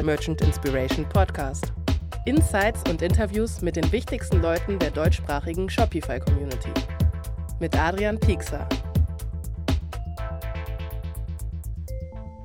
der Merchant Inspiration Podcast. Insights und Interviews mit den wichtigsten Leuten der deutschsprachigen Shopify-Community. Mit Adrian Piekser.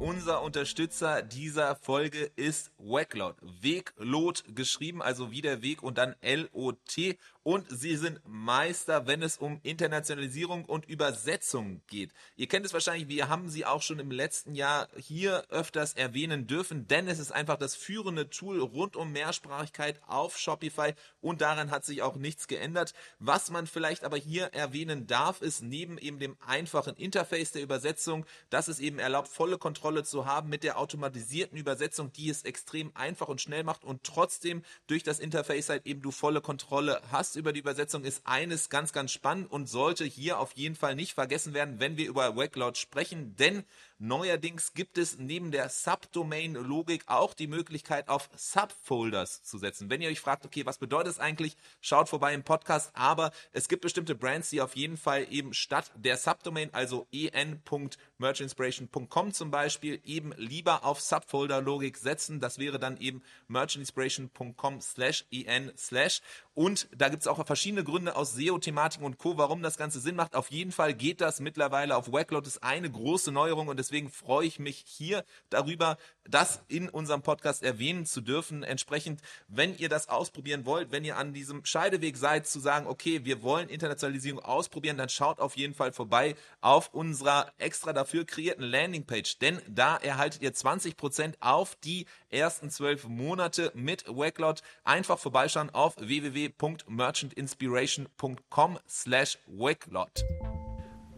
Unser Unterstützer dieser Folge ist Wacklot. Weglot geschrieben, also wie der Weg und dann L-O-T und sie sind Meister, wenn es um Internationalisierung und Übersetzung geht. Ihr kennt es wahrscheinlich, wir haben sie auch schon im letzten Jahr hier öfters erwähnen dürfen, denn es ist einfach das führende Tool rund um Mehrsprachigkeit auf Shopify und daran hat sich auch nichts geändert. Was man vielleicht aber hier erwähnen darf, ist neben eben dem einfachen Interface der Übersetzung, dass es eben erlaubt, volle Kontrolle zu haben mit der automatisierten Übersetzung, die es extrem einfach und schnell macht und trotzdem durch das Interface halt eben du volle Kontrolle hast über die Übersetzung ist eines ganz, ganz spannend und sollte hier auf jeden Fall nicht vergessen werden, wenn wir über Wacklord sprechen, denn Neuerdings gibt es neben der Subdomain-Logik auch die Möglichkeit, auf Subfolders zu setzen. Wenn ihr euch fragt, okay, was bedeutet es eigentlich, schaut vorbei im Podcast. Aber es gibt bestimmte Brands, die auf jeden Fall eben statt der Subdomain, also en.merchinspiration.com zum Beispiel, eben lieber auf Subfolder-Logik setzen. Das wäre dann eben merchinspiration.com slash en slash. Und da gibt es auch verschiedene Gründe aus SEO-Thematiken und Co., warum das Ganze Sinn macht. Auf jeden Fall geht das mittlerweile auf Wacklot. ist eine große Neuerung und deswegen freue ich mich hier darüber, das in unserem Podcast erwähnen zu dürfen. Entsprechend, wenn ihr das ausprobieren wollt, wenn ihr an diesem Scheideweg seid, zu sagen, okay, wir wollen Internationalisierung ausprobieren, dann schaut auf jeden Fall vorbei auf unserer extra dafür kreierten Landingpage, denn da erhaltet ihr 20% auf die ersten zwölf Monate mit Wacklot. Einfach vorbeischauen auf www.merchantinspiration.com slash Wacklot.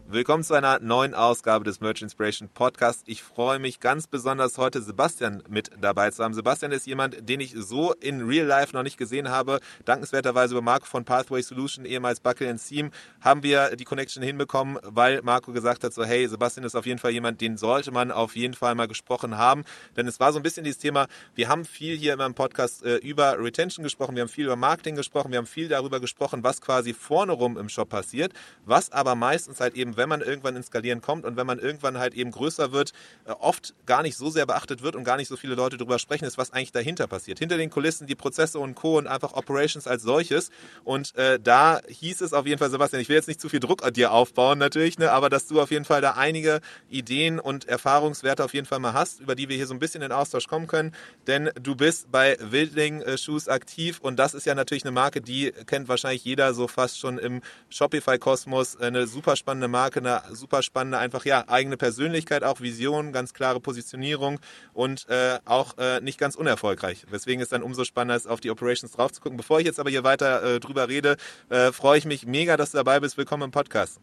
Willkommen zu einer neuen Ausgabe des Merch Inspiration Podcast. Ich freue mich ganz besonders heute Sebastian mit dabei zu haben. Sebastian ist jemand, den ich so in Real Life noch nicht gesehen habe. Dankenswerterweise über Marco von Pathway Solution, ehemals Buckle and Seam, haben wir die Connection hinbekommen, weil Marco gesagt hat so, hey, Sebastian ist auf jeden Fall jemand, den sollte man auf jeden Fall mal gesprochen haben. Denn es war so ein bisschen dieses Thema, wir haben viel hier immer im Podcast äh, über Retention gesprochen, wir haben viel über Marketing gesprochen, wir haben viel darüber gesprochen, was quasi vorne rum im Shop passiert, was aber meistens halt eben wenn man irgendwann ins Skalieren kommt und wenn man irgendwann halt eben größer wird, äh, oft gar nicht so sehr beachtet wird und gar nicht so viele Leute darüber sprechen, ist, was eigentlich dahinter passiert. Hinter den Kulissen die Prozesse und Co. und einfach Operations als solches. Und äh, da hieß es auf jeden Fall, Sebastian, ich will jetzt nicht zu viel Druck an dir aufbauen natürlich, ne, aber dass du auf jeden Fall da einige Ideen und Erfahrungswerte auf jeden Fall mal hast, über die wir hier so ein bisschen in Austausch kommen können. Denn du bist bei Wildling äh, Shoes aktiv und das ist ja natürlich eine Marke, die kennt wahrscheinlich jeder so fast schon im Shopify-Kosmos. Eine super spannende Marke Marke, eine super spannende, einfach ja, eigene Persönlichkeit, auch Vision, ganz klare Positionierung und äh, auch äh, nicht ganz unerfolgreich. Weswegen es dann umso spannender ist, auf die Operations drauf zu gucken. Bevor ich jetzt aber hier weiter äh, drüber rede, äh, freue ich mich mega, dass du dabei bist. Willkommen im Podcast.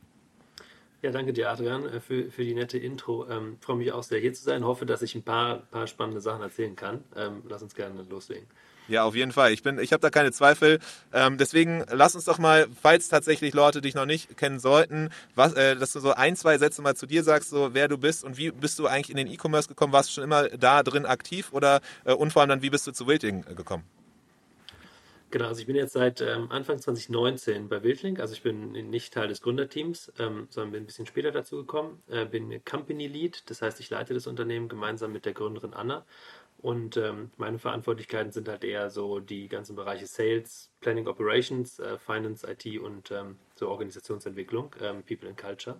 Ja, danke dir, Adrian, äh, für, für die nette Intro. Ähm, freue mich auch sehr, hier zu sein. Hoffe, dass ich ein paar, paar spannende Sachen erzählen kann. Ähm, lass uns gerne loslegen. Ja, auf jeden Fall. Ich bin, ich habe da keine Zweifel. Ähm, deswegen lass uns doch mal, falls tatsächlich Leute dich noch nicht kennen sollten, was, äh, dass du so ein, zwei Sätze mal zu dir sagst, so wer du bist und wie bist du eigentlich in den E-Commerce gekommen? Warst du schon immer da drin aktiv oder äh, und vor allem dann, wie bist du zu Wildling äh, gekommen? Genau, also ich bin jetzt seit ähm, Anfang 2019 bei Wildlink, also ich bin nicht Teil des Gründerteams, ähm, sondern bin ein bisschen später dazu gekommen, äh, bin Company Lead, das heißt ich leite das Unternehmen gemeinsam mit der Gründerin Anna und ähm, meine Verantwortlichkeiten sind halt eher so die ganzen Bereiche Sales, Planning Operations, äh, Finance, IT und ähm, so Organisationsentwicklung, ähm, People and Culture.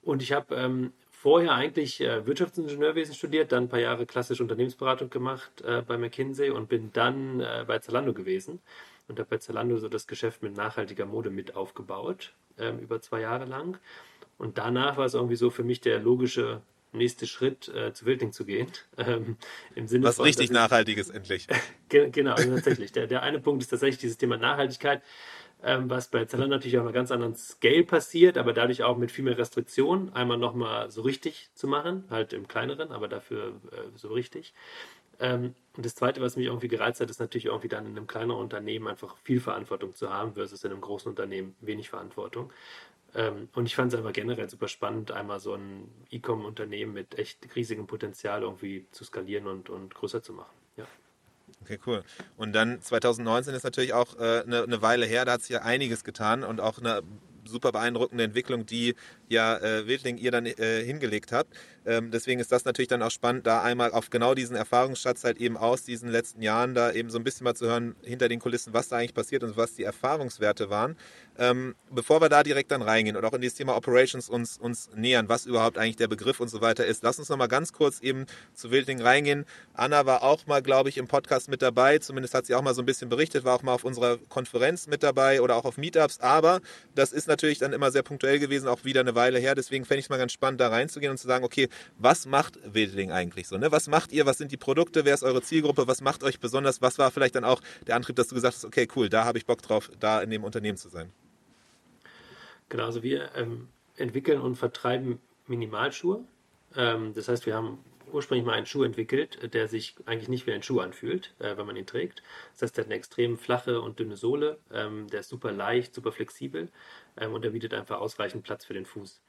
Und ich habe ähm, vorher eigentlich äh, Wirtschaftsingenieurwesen studiert, dann ein paar Jahre klassische Unternehmensberatung gemacht äh, bei McKinsey und bin dann äh, bei Zalando gewesen und habe bei Zalando so das Geschäft mit nachhaltiger Mode mit aufgebaut, ähm, über zwei Jahre lang. Und danach war es irgendwie so für mich der logische nächste Schritt äh, zu Wilding zu gehen. Ähm, im Sinne Was von, richtig Nachhaltiges endlich. genau, also tatsächlich. Der, der eine Punkt ist tatsächlich dieses Thema Nachhaltigkeit, ähm, was bei Zalando natürlich auf einem ganz anderen Scale passiert, aber dadurch auch mit viel mehr Restriktionen, einmal nochmal so richtig zu machen, halt im kleineren, aber dafür äh, so richtig. Ähm, und das Zweite, was mich irgendwie gereizt hat, ist natürlich irgendwie dann in einem kleineren Unternehmen einfach viel Verantwortung zu haben versus in einem großen Unternehmen wenig Verantwortung. Ähm, und ich fand es einfach generell super spannend, einmal so ein E-Com-Unternehmen mit echt riesigem Potenzial irgendwie zu skalieren und, und größer zu machen. Ja. Okay, cool. Und dann 2019 ist natürlich auch äh, eine, eine Weile her, da hat sich ja einiges getan und auch eine super beeindruckende Entwicklung, die ja äh, Wildling ihr dann äh, hingelegt habt. Ähm, deswegen ist das natürlich dann auch spannend, da einmal auf genau diesen Erfahrungsschatz halt eben aus diesen letzten Jahren da eben so ein bisschen mal zu hören, hinter den Kulissen, was da eigentlich passiert und was die Erfahrungswerte waren. Ähm, bevor wir da direkt dann reingehen und auch in dieses Thema Operations uns, uns nähern, was überhaupt eigentlich der Begriff und so weiter ist, lass uns noch mal ganz kurz eben zu Wildling reingehen. Anna war auch mal, glaube ich, im Podcast mit dabei, zumindest hat sie auch mal so ein bisschen berichtet, war auch mal auf unserer Konferenz mit dabei oder auch auf Meetups, aber das ist natürlich dann immer sehr punktuell gewesen, auch wieder eine Weile her, deswegen fände ich es mal ganz spannend, da reinzugehen und zu sagen, okay, was macht Wildling eigentlich so? Ne? Was macht ihr? Was sind die Produkte? Wer ist eure Zielgruppe? Was macht euch besonders? Was war vielleicht dann auch der Antrieb, dass du gesagt hast, okay, cool, da habe ich Bock drauf, da in dem Unternehmen zu sein? Genau, also wir ähm, entwickeln und vertreiben Minimalschuhe. Ähm, das heißt, wir haben ursprünglich mal einen Schuh entwickelt, der sich eigentlich nicht wie ein Schuh anfühlt, äh, wenn man ihn trägt. Das heißt, der hat eine extrem flache und dünne Sohle, ähm, der ist super leicht, super flexibel ähm, und der bietet einfach ausreichend Platz für den Fuß.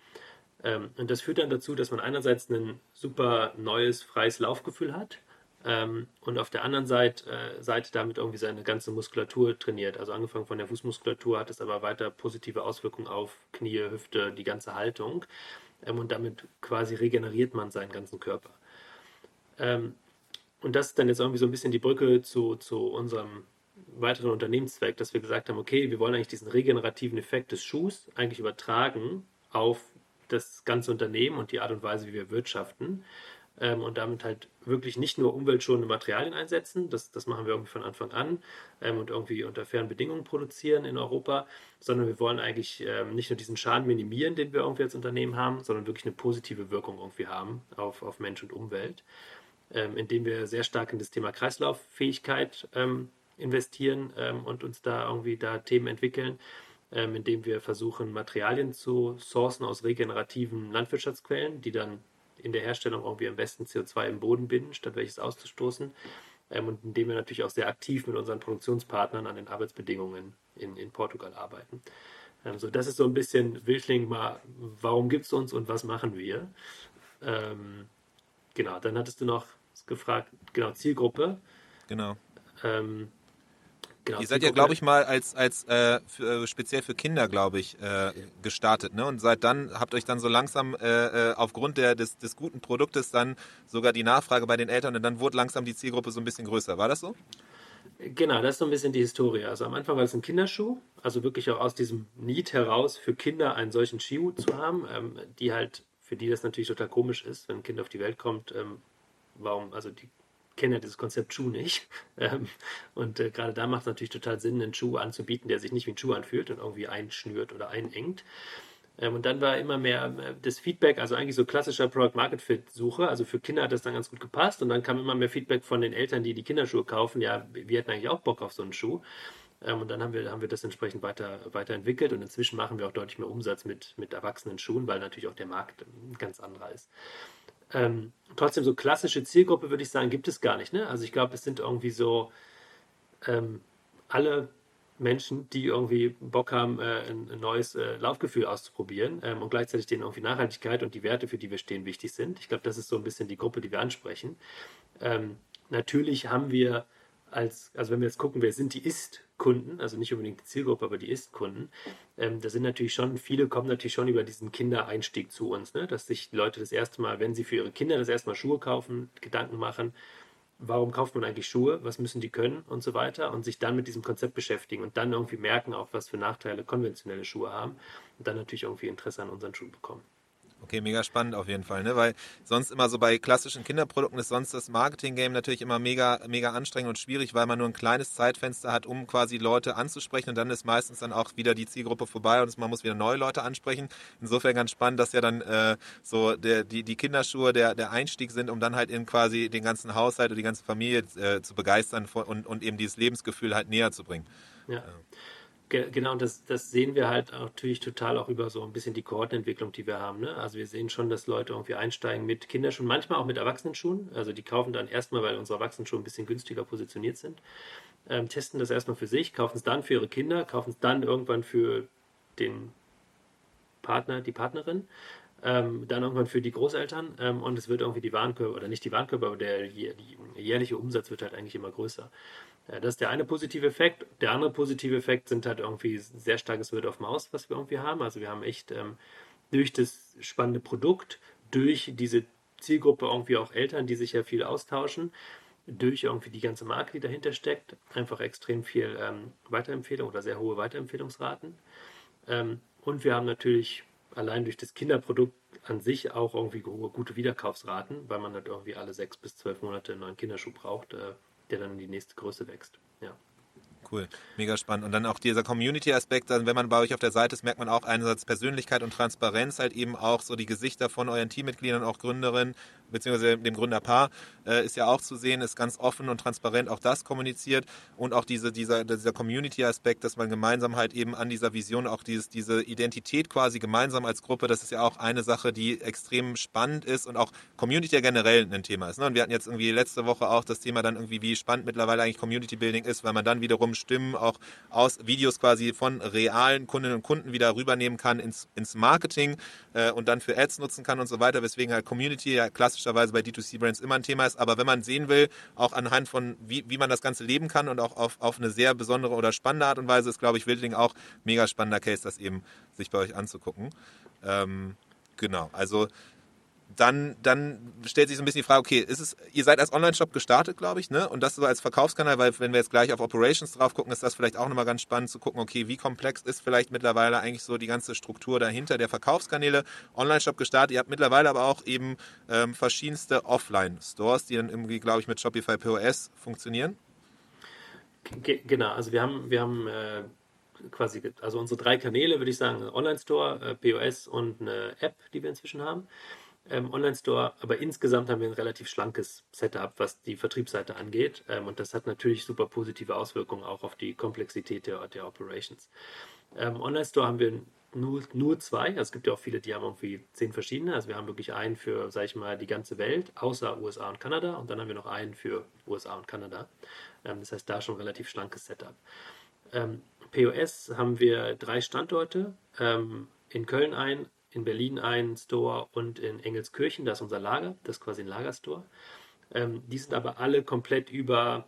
Ähm, und das führt dann dazu, dass man einerseits ein super neues, freies Laufgefühl hat ähm, und auf der anderen Seite, äh, Seite damit irgendwie seine ganze Muskulatur trainiert. Also angefangen von der Fußmuskulatur hat es aber weiter positive Auswirkungen auf Knie, Hüfte, die ganze Haltung. Ähm, und damit quasi regeneriert man seinen ganzen Körper. Ähm, und das ist dann jetzt irgendwie so ein bisschen die Brücke zu, zu unserem weiteren Unternehmenszweck, dass wir gesagt haben, okay, wir wollen eigentlich diesen regenerativen Effekt des Schuhs eigentlich übertragen auf das ganze Unternehmen und die Art und Weise, wie wir wirtschaften. Ähm, und damit halt wirklich nicht nur umweltschonende Materialien einsetzen, das, das machen wir irgendwie von Anfang an ähm, und irgendwie unter fairen Bedingungen produzieren in Europa, sondern wir wollen eigentlich ähm, nicht nur diesen Schaden minimieren, den wir irgendwie als Unternehmen haben, sondern wirklich eine positive Wirkung irgendwie haben auf, auf Mensch und Umwelt, ähm, indem wir sehr stark in das Thema Kreislauffähigkeit ähm, investieren ähm, und uns da irgendwie da Themen entwickeln ähm, indem wir versuchen, Materialien zu sourcen aus regenerativen Landwirtschaftsquellen, die dann in der Herstellung irgendwie am besten CO2 im Boden binden, statt welches auszustoßen. Ähm, und indem wir natürlich auch sehr aktiv mit unseren Produktionspartnern an den Arbeitsbedingungen in, in Portugal arbeiten. Ähm, so, das ist so ein bisschen Wildling mal, warum gibt es uns und was machen wir? Ähm, genau, dann hattest du noch gefragt, genau, Zielgruppe. Genau. Ähm, Genau, Ihr seid ja, glaube ich, mal als, als äh, für, äh, speziell für Kinder, glaube ich, äh, gestartet. Ne? Und seit dann habt euch dann so langsam äh, äh, aufgrund der, des, des guten Produktes dann sogar die Nachfrage bei den Eltern und dann wurde langsam die Zielgruppe so ein bisschen größer. War das so? Genau, das ist so ein bisschen die Historie. Also am Anfang war es ein Kinderschuh, also wirklich auch aus diesem Need heraus für Kinder einen solchen Schuh zu haben, ähm, die halt, für die das natürlich total komisch ist, wenn ein Kind auf die Welt kommt, ähm, warum, also die kenne ja dieses Konzept Schuh nicht. Ähm, und äh, gerade da macht es natürlich total Sinn, einen Schuh anzubieten, der sich nicht wie ein Schuh anfühlt und irgendwie einschnürt oder einengt. Ähm, und dann war immer mehr äh, das Feedback, also eigentlich so klassischer Product Market Fit Suche. Also für Kinder hat das dann ganz gut gepasst und dann kam immer mehr Feedback von den Eltern, die die Kinderschuhe kaufen. Ja, wir hätten eigentlich auch Bock auf so einen Schuh. Ähm, und dann haben wir, haben wir das entsprechend weiter, weiterentwickelt und inzwischen machen wir auch deutlich mehr Umsatz mit, mit erwachsenen Schuhen, weil natürlich auch der Markt ein ganz anderer ist. Ähm, trotzdem so klassische Zielgruppe würde ich sagen, gibt es gar nicht. Ne? Also ich glaube, es sind irgendwie so ähm, alle Menschen, die irgendwie Bock haben, äh, ein, ein, neues äh, Laufgefühl auszuprobieren ähm, und gleichzeitig denen irgendwie Nachhaltigkeit und die Werte, für die wir stehen, wichtig sind. Ich glaube, das ist so ein bisschen die Gruppe, die wir ansprechen. Ähm, natürlich haben wir als, also wenn wir jetzt gucken, wer sind die Ist-Kunden, also nicht unbedingt die Zielgruppe, aber die Ist-Kunden, ähm, da sind natürlich schon, viele kommen natürlich schon über diesen Kindereinstieg zu uns, ne? dass sich Leute das erste Mal, wenn sie für ihre Kinder das erste Mal Schuhe kaufen, Gedanken machen, warum kauft man eigentlich Schuhe, was müssen die können und so weiter und sich dann mit diesem Konzept beschäftigen und dann irgendwie merken auch, was für Nachteile konventionelle Schuhe haben und dann natürlich irgendwie Interesse an unseren Schuhen bekommen. Okay, mega spannend auf jeden Fall, ne? Weil sonst immer so bei klassischen Kinderprodukten ist sonst das Marketing-Game natürlich immer mega, mega anstrengend und schwierig, weil man nur ein kleines Zeitfenster hat, um quasi Leute anzusprechen und dann ist meistens dann auch wieder die Zielgruppe vorbei und man muss wieder neue Leute ansprechen. Insofern ganz spannend, dass ja dann äh, so der, die, die Kinderschuhe der, der Einstieg sind, um dann halt in quasi den ganzen Haushalt und die ganze Familie äh, zu begeistern und, und eben dieses Lebensgefühl halt näher zu bringen. Ja. Genau, und das, das sehen wir halt natürlich total auch über so ein bisschen die Kohortenentwicklung, die wir haben. Ne? Also wir sehen schon, dass Leute irgendwie einsteigen mit Kinderschuhen, manchmal auch mit Erwachsenenschuhen. Also die kaufen dann erstmal, weil unsere Erwachsenenschuhe ein bisschen günstiger positioniert sind, ähm, testen das erstmal für sich, kaufen es dann für ihre Kinder, kaufen es dann irgendwann für den Partner, die Partnerin, ähm, dann irgendwann für die Großeltern ähm, und es wird irgendwie die Warenkörper, oder nicht die Warenkörper, aber der jährliche Umsatz wird halt eigentlich immer größer. Ja, das ist der eine positive Effekt. Der andere positive Effekt sind halt irgendwie sehr starkes Word of Mouse, was wir irgendwie haben. Also wir haben echt ähm, durch das spannende Produkt, durch diese Zielgruppe irgendwie auch Eltern, die sich ja viel austauschen, durch irgendwie die ganze Marke, die dahinter steckt, einfach extrem viel ähm, Weiterempfehlung oder sehr hohe Weiterempfehlungsraten. Ähm, und wir haben natürlich allein durch das Kinderprodukt an sich auch irgendwie hohe, gute Wiederkaufsraten, weil man halt irgendwie alle sechs bis zwölf Monate einen neuen Kinderschuh braucht, äh, der dann in die nächste Größe wächst. Ja. Cool, mega spannend. Und dann auch dieser Community-Aspekt, also wenn man bei euch auf der Seite ist, merkt man auch einerseits Persönlichkeit und Transparenz, halt eben auch so die Gesichter von euren Teammitgliedern, auch Gründerinnen, beziehungsweise dem Gründerpaar, äh, ist ja auch zu sehen, ist ganz offen und transparent auch das kommuniziert und auch diese, dieser, dieser Community-Aspekt, dass man gemeinsam halt eben an dieser Vision auch dieses, diese Identität quasi gemeinsam als Gruppe, das ist ja auch eine Sache, die extrem spannend ist und auch Community ja generell ein Thema ist. Ne? Und wir hatten jetzt irgendwie letzte Woche auch das Thema dann irgendwie, wie spannend mittlerweile eigentlich Community Building ist, weil man dann wiederum Stimmen auch aus Videos quasi von realen Kundinnen und Kunden wieder rübernehmen kann ins, ins Marketing äh, und dann für Ads nutzen kann und so weiter, weswegen halt Community ja klassischerweise bei D2C-Brands immer ein Thema ist. Aber wenn man sehen will, auch anhand von, wie, wie man das Ganze leben kann und auch auf, auf eine sehr besondere oder spannende Art und Weise, ist, glaube ich, Wildling auch mega spannender Case, das eben sich bei euch anzugucken. Ähm, genau, also dann, dann stellt sich so ein bisschen die Frage, okay, ist es, ihr seid als Online-Shop gestartet, glaube ich, ne? Und das so als Verkaufskanal, weil wenn wir jetzt gleich auf Operations drauf gucken, ist das vielleicht auch nochmal ganz spannend zu gucken, okay, wie komplex ist vielleicht mittlerweile eigentlich so die ganze Struktur dahinter der Verkaufskanäle. Online-Shop gestartet, ihr habt mittlerweile aber auch eben ähm, verschiedenste Offline-Stores, die dann irgendwie, glaube ich, mit Shopify POS funktionieren. G genau, also wir haben, wir haben äh, quasi, also unsere drei Kanäle, würde ich sagen, Online-Store, äh, POS und eine App, die wir inzwischen haben ähm, Online-Store, aber insgesamt haben wir ein relativ schlankes Setup, was die Vertriebsseite angeht. Ähm, und das hat natürlich super positive Auswirkungen auch auf die Komplexität der, der Operations. Ähm, Online-Store haben wir nur, nur zwei. Also es gibt ja auch viele, die haben irgendwie zehn verschiedene. Also wir haben wirklich einen für, sag ich mal, die ganze Welt, außer USA und Kanada. Und dann haben wir noch einen für USA und Kanada. Ähm, das heißt, da schon relativ schlankes Setup. Ähm, POS haben wir drei Standorte. Ähm, in Köln ein, in Berlin einen Store und in Engelskirchen, da ist unser Lager, das ist quasi ein Lagerstore. Ähm, die sind aber alle komplett über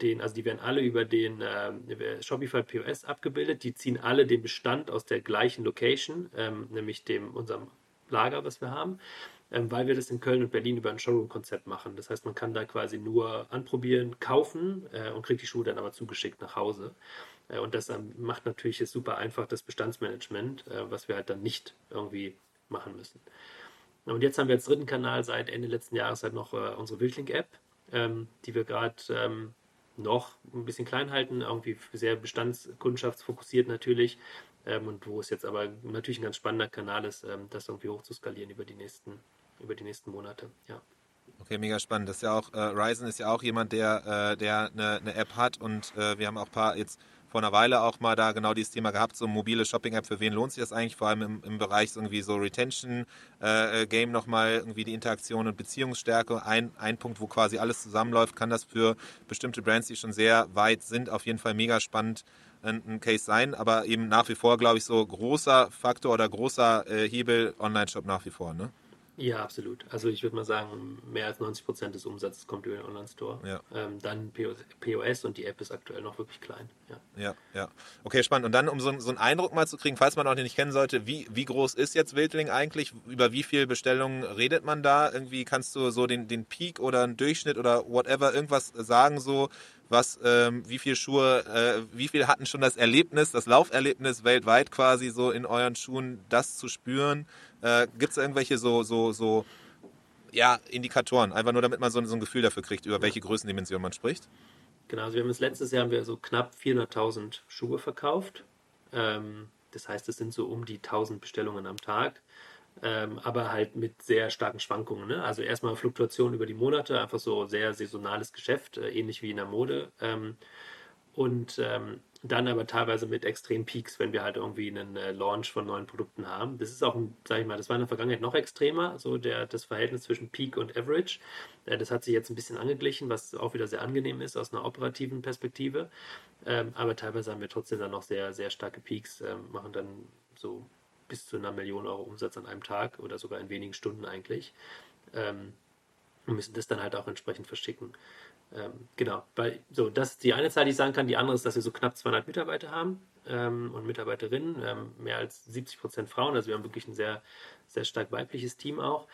den, also die werden alle über den äh, Shopify POS abgebildet. Die ziehen alle den Bestand aus der gleichen Location, ähm, nämlich dem unserem Lager, was wir haben, ähm, weil wir das in Köln und Berlin über ein Showroom-Konzept machen. Das heißt, man kann da quasi nur anprobieren, kaufen äh, und kriegt die Schuhe dann aber zugeschickt nach Hause. Äh, und das macht natürlich jetzt super einfach das Bestandsmanagement, äh, was wir halt dann nicht irgendwie machen müssen. Und jetzt haben wir als dritten Kanal seit Ende letzten Jahres halt noch äh, unsere Wildlink-App, ähm, die wir gerade ähm, noch ein bisschen klein halten, irgendwie sehr bestandskundschaftsfokussiert natürlich. Ähm, und wo es jetzt aber natürlich ein ganz spannender Kanal ist, das irgendwie hochzuskalieren über die nächsten, über die nächsten Monate. Ja. Okay, mega spannend. Das ist ja auch, äh, Ryzen ist ja auch jemand, der, äh, der eine, eine, App hat und äh, wir haben auch ein paar jetzt vor einer Weile auch mal da genau dieses Thema gehabt, so mobile Shopping-App, für wen lohnt sich das eigentlich? Vor allem im, im Bereich irgendwie so Retention-Game äh, nochmal irgendwie die Interaktion und Beziehungsstärke. Ein, ein Punkt, wo quasi alles zusammenläuft, kann das für bestimmte Brands, die schon sehr weit sind, auf jeden Fall mega spannend ein, ein Case sein, aber eben nach wie vor, glaube ich, so großer Faktor oder großer äh, Hebel Online-Shop nach wie vor, ne? Ja, absolut. Also ich würde mal sagen, mehr als 90 Prozent des Umsatzes kommt über den Online-Store. Ja. Ähm, dann POS und die App ist aktuell noch wirklich klein. Ja, ja. ja. Okay, spannend. Und dann, um so, so, einen Eindruck mal zu kriegen, falls man auch nicht kennen sollte, wie, wie groß ist jetzt Wildling eigentlich? Über wie viele Bestellungen redet man da? Irgendwie kannst du so den, den Peak oder einen Durchschnitt oder whatever irgendwas sagen, so was, ähm, wie viele Schuhe, äh, wie viele hatten schon das Erlebnis, das Lauferlebnis weltweit quasi so in euren Schuhen, das zu spüren? Äh, Gibt es irgendwelche so, so, so ja, Indikatoren? Einfach nur, damit man so, so ein Gefühl dafür kriegt, über welche Größendimension man spricht? Genau, also wir haben das letztes Jahr haben wir so knapp 400.000 Schuhe verkauft. Ähm, das heißt, es sind so um die 1000 Bestellungen am Tag. Ähm, aber halt mit sehr starken Schwankungen. Ne? Also erstmal Fluktuation über die Monate, einfach so sehr saisonales Geschäft, äh, ähnlich wie in der Mode. Ähm, und ähm, dann aber teilweise mit extremen Peaks, wenn wir halt irgendwie einen äh, Launch von neuen Produkten haben. Das ist auch, sag ich mal, das war in der Vergangenheit noch extremer, so der, das Verhältnis zwischen Peak und Average. Äh, das hat sich jetzt ein bisschen angeglichen, was auch wieder sehr angenehm ist aus einer operativen Perspektive. Ähm, aber teilweise haben wir trotzdem dann noch sehr, sehr starke Peaks, ähm, machen dann so bis zu einer Million Euro Umsatz an einem Tag oder sogar in wenigen Stunden eigentlich. Ähm, und müssen das dann halt auch entsprechend verschicken. Ähm, genau, weil so, das ist die eine Zahl, die ich sagen kann. Die andere ist, dass wir so knapp 200 Mitarbeiter haben ähm, und Mitarbeiterinnen, ähm, mehr als 70 Prozent Frauen. Also wir haben wirklich ein sehr, sehr stark weibliches Team auch.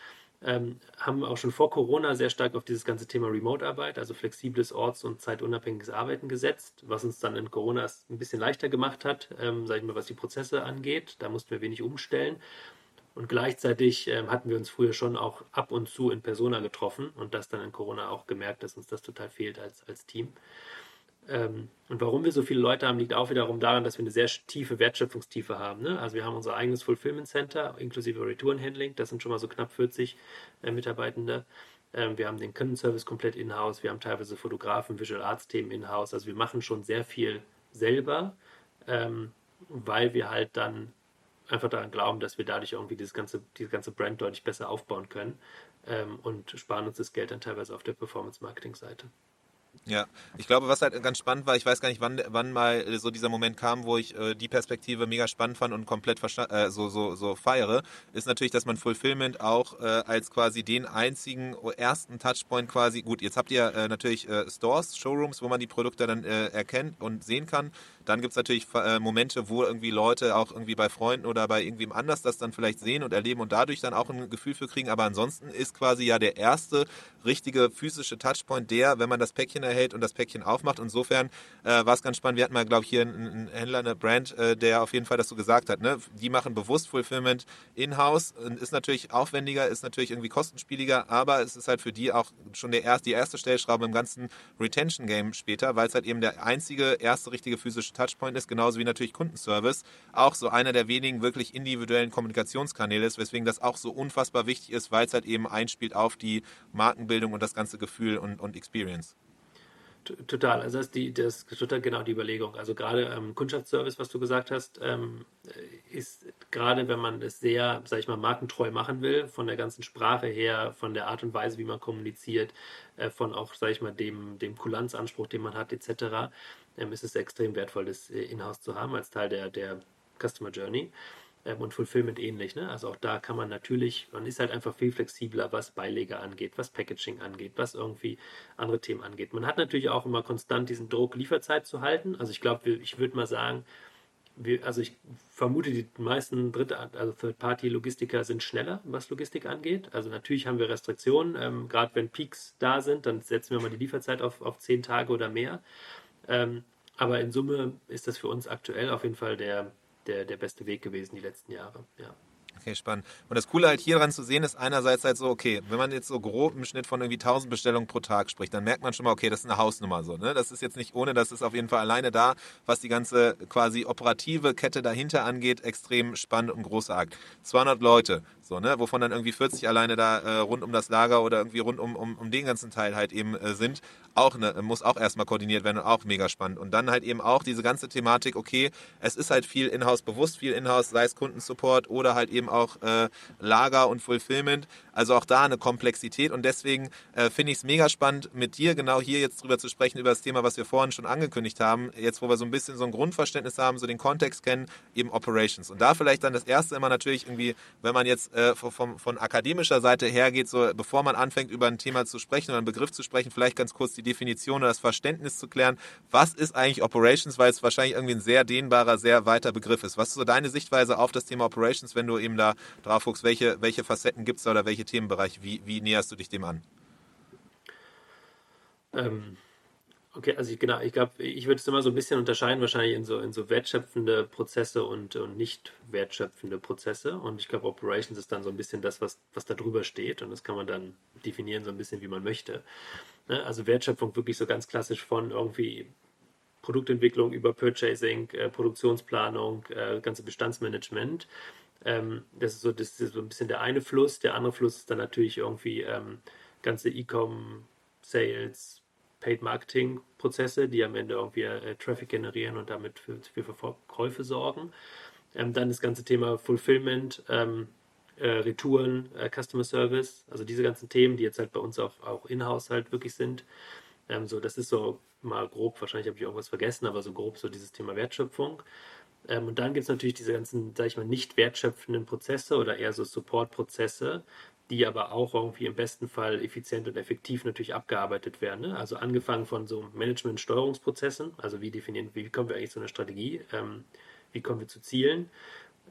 Ähm, haben auch schon vor Corona sehr stark auf dieses ganze Thema Remote-Arbeit, also flexibles orts- und zeitunabhängiges Arbeiten gesetzt, was uns dann in Corona ein bisschen leichter gemacht hat, ähm, sage ich mal, was die Prozesse angeht. Da mussten wir wenig umstellen. Und gleichzeitig ähm, hatten wir uns früher schon auch ab und zu in Persona getroffen und das dann in Corona auch gemerkt, dass uns das total fehlt als, als Team. Ähm, und warum wir so viele Leute haben, liegt auch wiederum daran, dass wir eine sehr tiefe Wertschöpfungstiefe haben. Ne? Also wir haben unser eigenes Fulfillment Center inklusive Retourenhandling, das sind schon mal so knapp 40 äh, Mitarbeitende. Ähm, wir haben den Kundenservice komplett in-house, wir haben teilweise Fotografen, Visual Arts Themen in-house. Also wir machen schon sehr viel selber, ähm, weil wir halt dann einfach daran glauben, dass wir dadurch irgendwie dieses ganze, diese ganze Brand deutlich besser aufbauen können ähm, und sparen uns das Geld dann teilweise auf der Performance-Marketing-Seite. Ja, ich glaube, was halt ganz spannend war, ich weiß gar nicht, wann, wann mal so dieser Moment kam, wo ich äh, die Perspektive mega spannend fand und komplett äh, so, so, so feiere, ist natürlich, dass man Fulfillment auch äh, als quasi den einzigen ersten Touchpoint quasi, gut, jetzt habt ihr äh, natürlich äh, Stores, Showrooms, wo man die Produkte dann äh, erkennt und sehen kann. Dann gibt es natürlich äh, Momente, wo irgendwie Leute auch irgendwie bei Freunden oder bei irgendwem anders das dann vielleicht sehen und erleben und dadurch dann auch ein Gefühl für kriegen. Aber ansonsten ist quasi ja der erste richtige physische Touchpoint der, wenn man das Päckchen erhält und das Päckchen aufmacht. Insofern äh, war es ganz spannend. Wir hatten mal, glaube ich, hier einen, einen, Händler, eine Brand, äh, der auf jeden Fall das so gesagt hat. Ne? Die machen bewusst Fulfillment in-house und ist natürlich aufwendiger, ist natürlich irgendwie kostenspieliger, aber es ist halt für die auch schon der erste, die erste Stellschraube im ganzen Retention-Game später, weil es halt eben der einzige, erste richtige physische Touchpoint ist, genauso wie natürlich Kundenservice. Auch so einer der wenigen wirklich individuellen Kommunikationskanäle ist, weswegen das auch so unfassbar wichtig ist, weil es halt eben einspielt auf die Markenbildung und das ganze Gefühl und, und Experience. Total, also das ist, die, das ist total genau die Überlegung. Also gerade ähm, Kundschaftsservice, was du gesagt hast, ähm, ist gerade, wenn man es sehr, sag ich mal, markentreu machen will, von der ganzen Sprache her, von der Art und Weise, wie man kommuniziert, äh, von auch, sag ich mal, dem, dem Kulanzanspruch, den man hat, etc., ähm, ist es extrem wertvoll, das äh, in-house zu haben als Teil der, der Customer Journey ähm, und Fulfillment ähnlich. Ne? Also auch da kann man natürlich, man ist halt einfach viel flexibler, was Beilege angeht, was Packaging angeht, was irgendwie andere Themen angeht. Man hat natürlich auch immer konstant diesen Druck, Lieferzeit zu halten. Also ich glaube, ich würde mal sagen, wir, also ich vermute, die meisten Dritte, also Third-Party-Logistiker sind schneller, was Logistik angeht. Also natürlich haben wir Restriktionen. Ähm, Gerade wenn Peaks da sind, dann setzen wir mal die Lieferzeit auf, auf zehn Tage oder mehr. Ähm, aber in Summe ist das für uns aktuell auf jeden Fall der, der, der beste Weg gewesen die letzten Jahre. Ja. Okay, spannend. Und das Coole halt hier dran zu sehen ist einerseits halt so, okay, wenn man jetzt so grob im Schnitt von irgendwie 1000 Bestellungen pro Tag spricht, dann merkt man schon mal, okay, das ist eine Hausnummer so. Ne? Das ist jetzt nicht ohne, das ist auf jeden Fall alleine da, was die ganze quasi operative Kette dahinter angeht, extrem spannend und großartig. 200 Leute, so, ne? wovon dann irgendwie 40 alleine da äh, rund um das Lager oder irgendwie rund um, um, um den ganzen Teil halt eben äh, sind. Auch ne, muss auch erstmal koordiniert werden und auch mega spannend. Und dann halt eben auch diese ganze Thematik, okay, es ist halt viel Inhouse bewusst, viel Inhouse, sei es Kundensupport oder halt eben auch äh, Lager und Fulfillment. Also auch da eine Komplexität und deswegen äh, finde ich es mega spannend, mit dir genau hier jetzt drüber zu sprechen, über das Thema, was wir vorhin schon angekündigt haben, jetzt wo wir so ein bisschen so ein Grundverständnis haben, so den Kontext kennen, eben Operations. Und da vielleicht dann das erste immer natürlich irgendwie, wenn man jetzt äh, von, von akademischer Seite hergeht, so bevor man anfängt, über ein Thema zu sprechen oder einen Begriff zu sprechen, vielleicht ganz kurz die Definition oder das Verständnis zu klären, was ist eigentlich Operations, weil es wahrscheinlich irgendwie ein sehr dehnbarer, sehr weiter Begriff ist. Was ist so deine Sichtweise auf das Thema Operations, wenn du eben da drauf guckst, welche, welche Facetten gibt es da oder welche Themenbereiche, wie, wie näherst du dich dem an? Ähm, okay, also ich, genau, ich glaube, ich würde es immer so ein bisschen unterscheiden, wahrscheinlich in so, in so wertschöpfende Prozesse und, und nicht wertschöpfende Prozesse. Und ich glaube, Operations ist dann so ein bisschen das, was, was da drüber steht. Und das kann man dann definieren, so ein bisschen, wie man möchte. Ne? Also Wertschöpfung wirklich so ganz klassisch von irgendwie Produktentwicklung über Purchasing, äh, Produktionsplanung, äh, ganze Bestandsmanagement ähm, das, ist so, das ist so ein bisschen der eine Fluss. Der andere Fluss ist dann natürlich irgendwie ähm, ganze E-Com, Sales, Paid Marketing Prozesse, die am Ende irgendwie äh, Traffic generieren und damit für, für Verkäufe sorgen. Ähm, dann das ganze Thema Fulfillment, ähm, äh, Retouren, äh, Customer Service, also diese ganzen Themen, die jetzt halt bei uns auch, auch in-house halt wirklich sind. Ähm, so, das ist so mal grob, wahrscheinlich habe ich irgendwas vergessen, aber so grob so dieses Thema Wertschöpfung. Ähm, und dann gibt es natürlich diese ganzen, sage ich mal, nicht wertschöpfenden Prozesse oder eher so Support-Prozesse, die aber auch irgendwie im besten Fall effizient und effektiv natürlich abgearbeitet werden. Ne? Also angefangen von so Management-Steuerungsprozessen, also wie definieren, wie kommen wir eigentlich zu einer Strategie, ähm, wie kommen wir zu Zielen,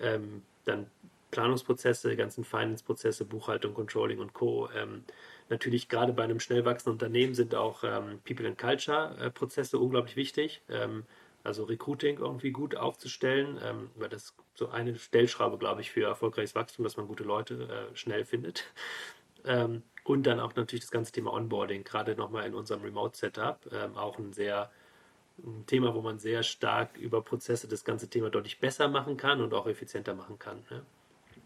ähm, dann Planungsprozesse, ganzen Finance-Prozesse, Buchhaltung, Controlling und Co. Ähm, natürlich gerade bei einem schnell wachsenden Unternehmen sind auch ähm, People and Culture-Prozesse unglaublich wichtig. Also Recruiting irgendwie gut aufzustellen, ähm, weil das so eine Stellschraube, glaube ich, für erfolgreiches Wachstum, dass man gute Leute äh, schnell findet. Ähm, und dann auch natürlich das ganze Thema Onboarding, gerade nochmal in unserem Remote-Setup, ähm, auch ein sehr ein Thema, wo man sehr stark über Prozesse das ganze Thema deutlich besser machen kann und auch effizienter machen kann. Ne?